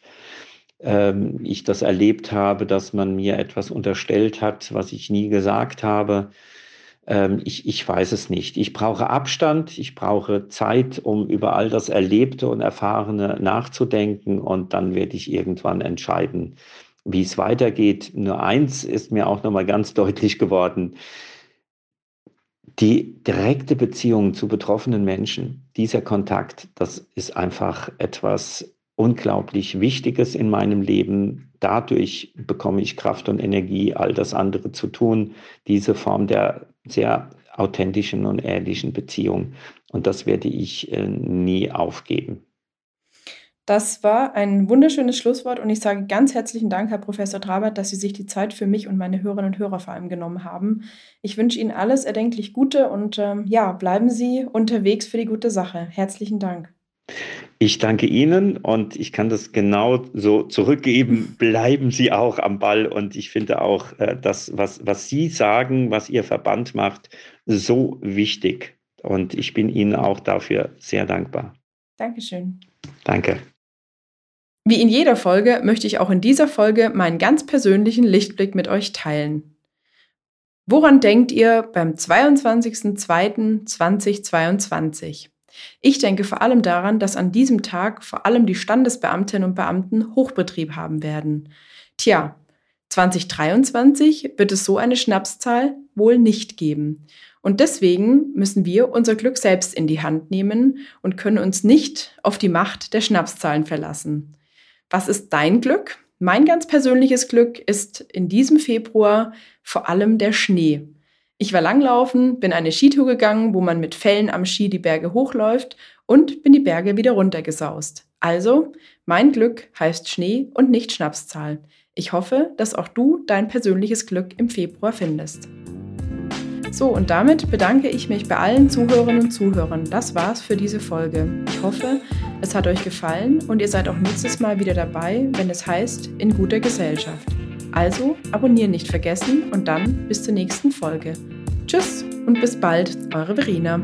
ähm, ich das erlebt habe, dass man mir etwas unterstellt hat, was ich nie gesagt habe. Ähm, ich, ich weiß es nicht. Ich brauche Abstand, ich brauche Zeit, um über all das Erlebte und Erfahrene nachzudenken und dann werde ich irgendwann entscheiden, wie es weitergeht. Nur eins ist mir auch nochmal ganz deutlich geworden. Die direkte Beziehung zu betroffenen Menschen, dieser Kontakt, das ist einfach etwas unglaublich Wichtiges in meinem Leben. Dadurch bekomme ich Kraft und Energie, all das andere zu tun. Diese Form der sehr authentischen und ehrlichen Beziehung. Und das werde ich äh, nie aufgeben. Das war ein wunderschönes Schlusswort und ich sage ganz herzlichen Dank, Herr Professor Trabert, dass Sie sich die Zeit für mich und meine Hörerinnen und Hörer vor allem genommen haben. Ich wünsche Ihnen alles erdenklich Gute und ähm, ja, bleiben Sie unterwegs für die gute Sache. Herzlichen Dank. Ich danke Ihnen und ich kann das genau so zurückgeben. Bleiben Sie auch am Ball und ich finde auch äh, das, was, was Sie sagen, was Ihr Verband macht, so wichtig. Und ich bin Ihnen auch dafür sehr dankbar. Dankeschön. Danke. Wie in jeder Folge möchte ich auch in dieser Folge meinen ganz persönlichen Lichtblick mit euch teilen. Woran denkt ihr beim 22.02.2022? Ich denke vor allem daran, dass an diesem Tag vor allem die Standesbeamtinnen und Beamten Hochbetrieb haben werden. Tja, 2023 wird es so eine Schnapszahl wohl nicht geben. Und deswegen müssen wir unser Glück selbst in die Hand nehmen und können uns nicht auf die Macht der Schnapszahlen verlassen. Was ist dein Glück? Mein ganz persönliches Glück ist in diesem Februar vor allem der Schnee. Ich war langlaufen, bin eine Skitour gegangen, wo man mit Fellen am Ski die Berge hochläuft und bin die Berge wieder runtergesaust. Also, mein Glück heißt Schnee und nicht Schnapszahl. Ich hoffe, dass auch du dein persönliches Glück im Februar findest. So, und damit bedanke ich mich bei allen Zuhörerinnen und Zuhörern. Das war's für diese Folge. Ich hoffe, es hat euch gefallen und ihr seid auch nächstes Mal wieder dabei, wenn es heißt, in guter Gesellschaft. Also abonnieren nicht vergessen und dann bis zur nächsten Folge. Tschüss und bis bald, eure Verena.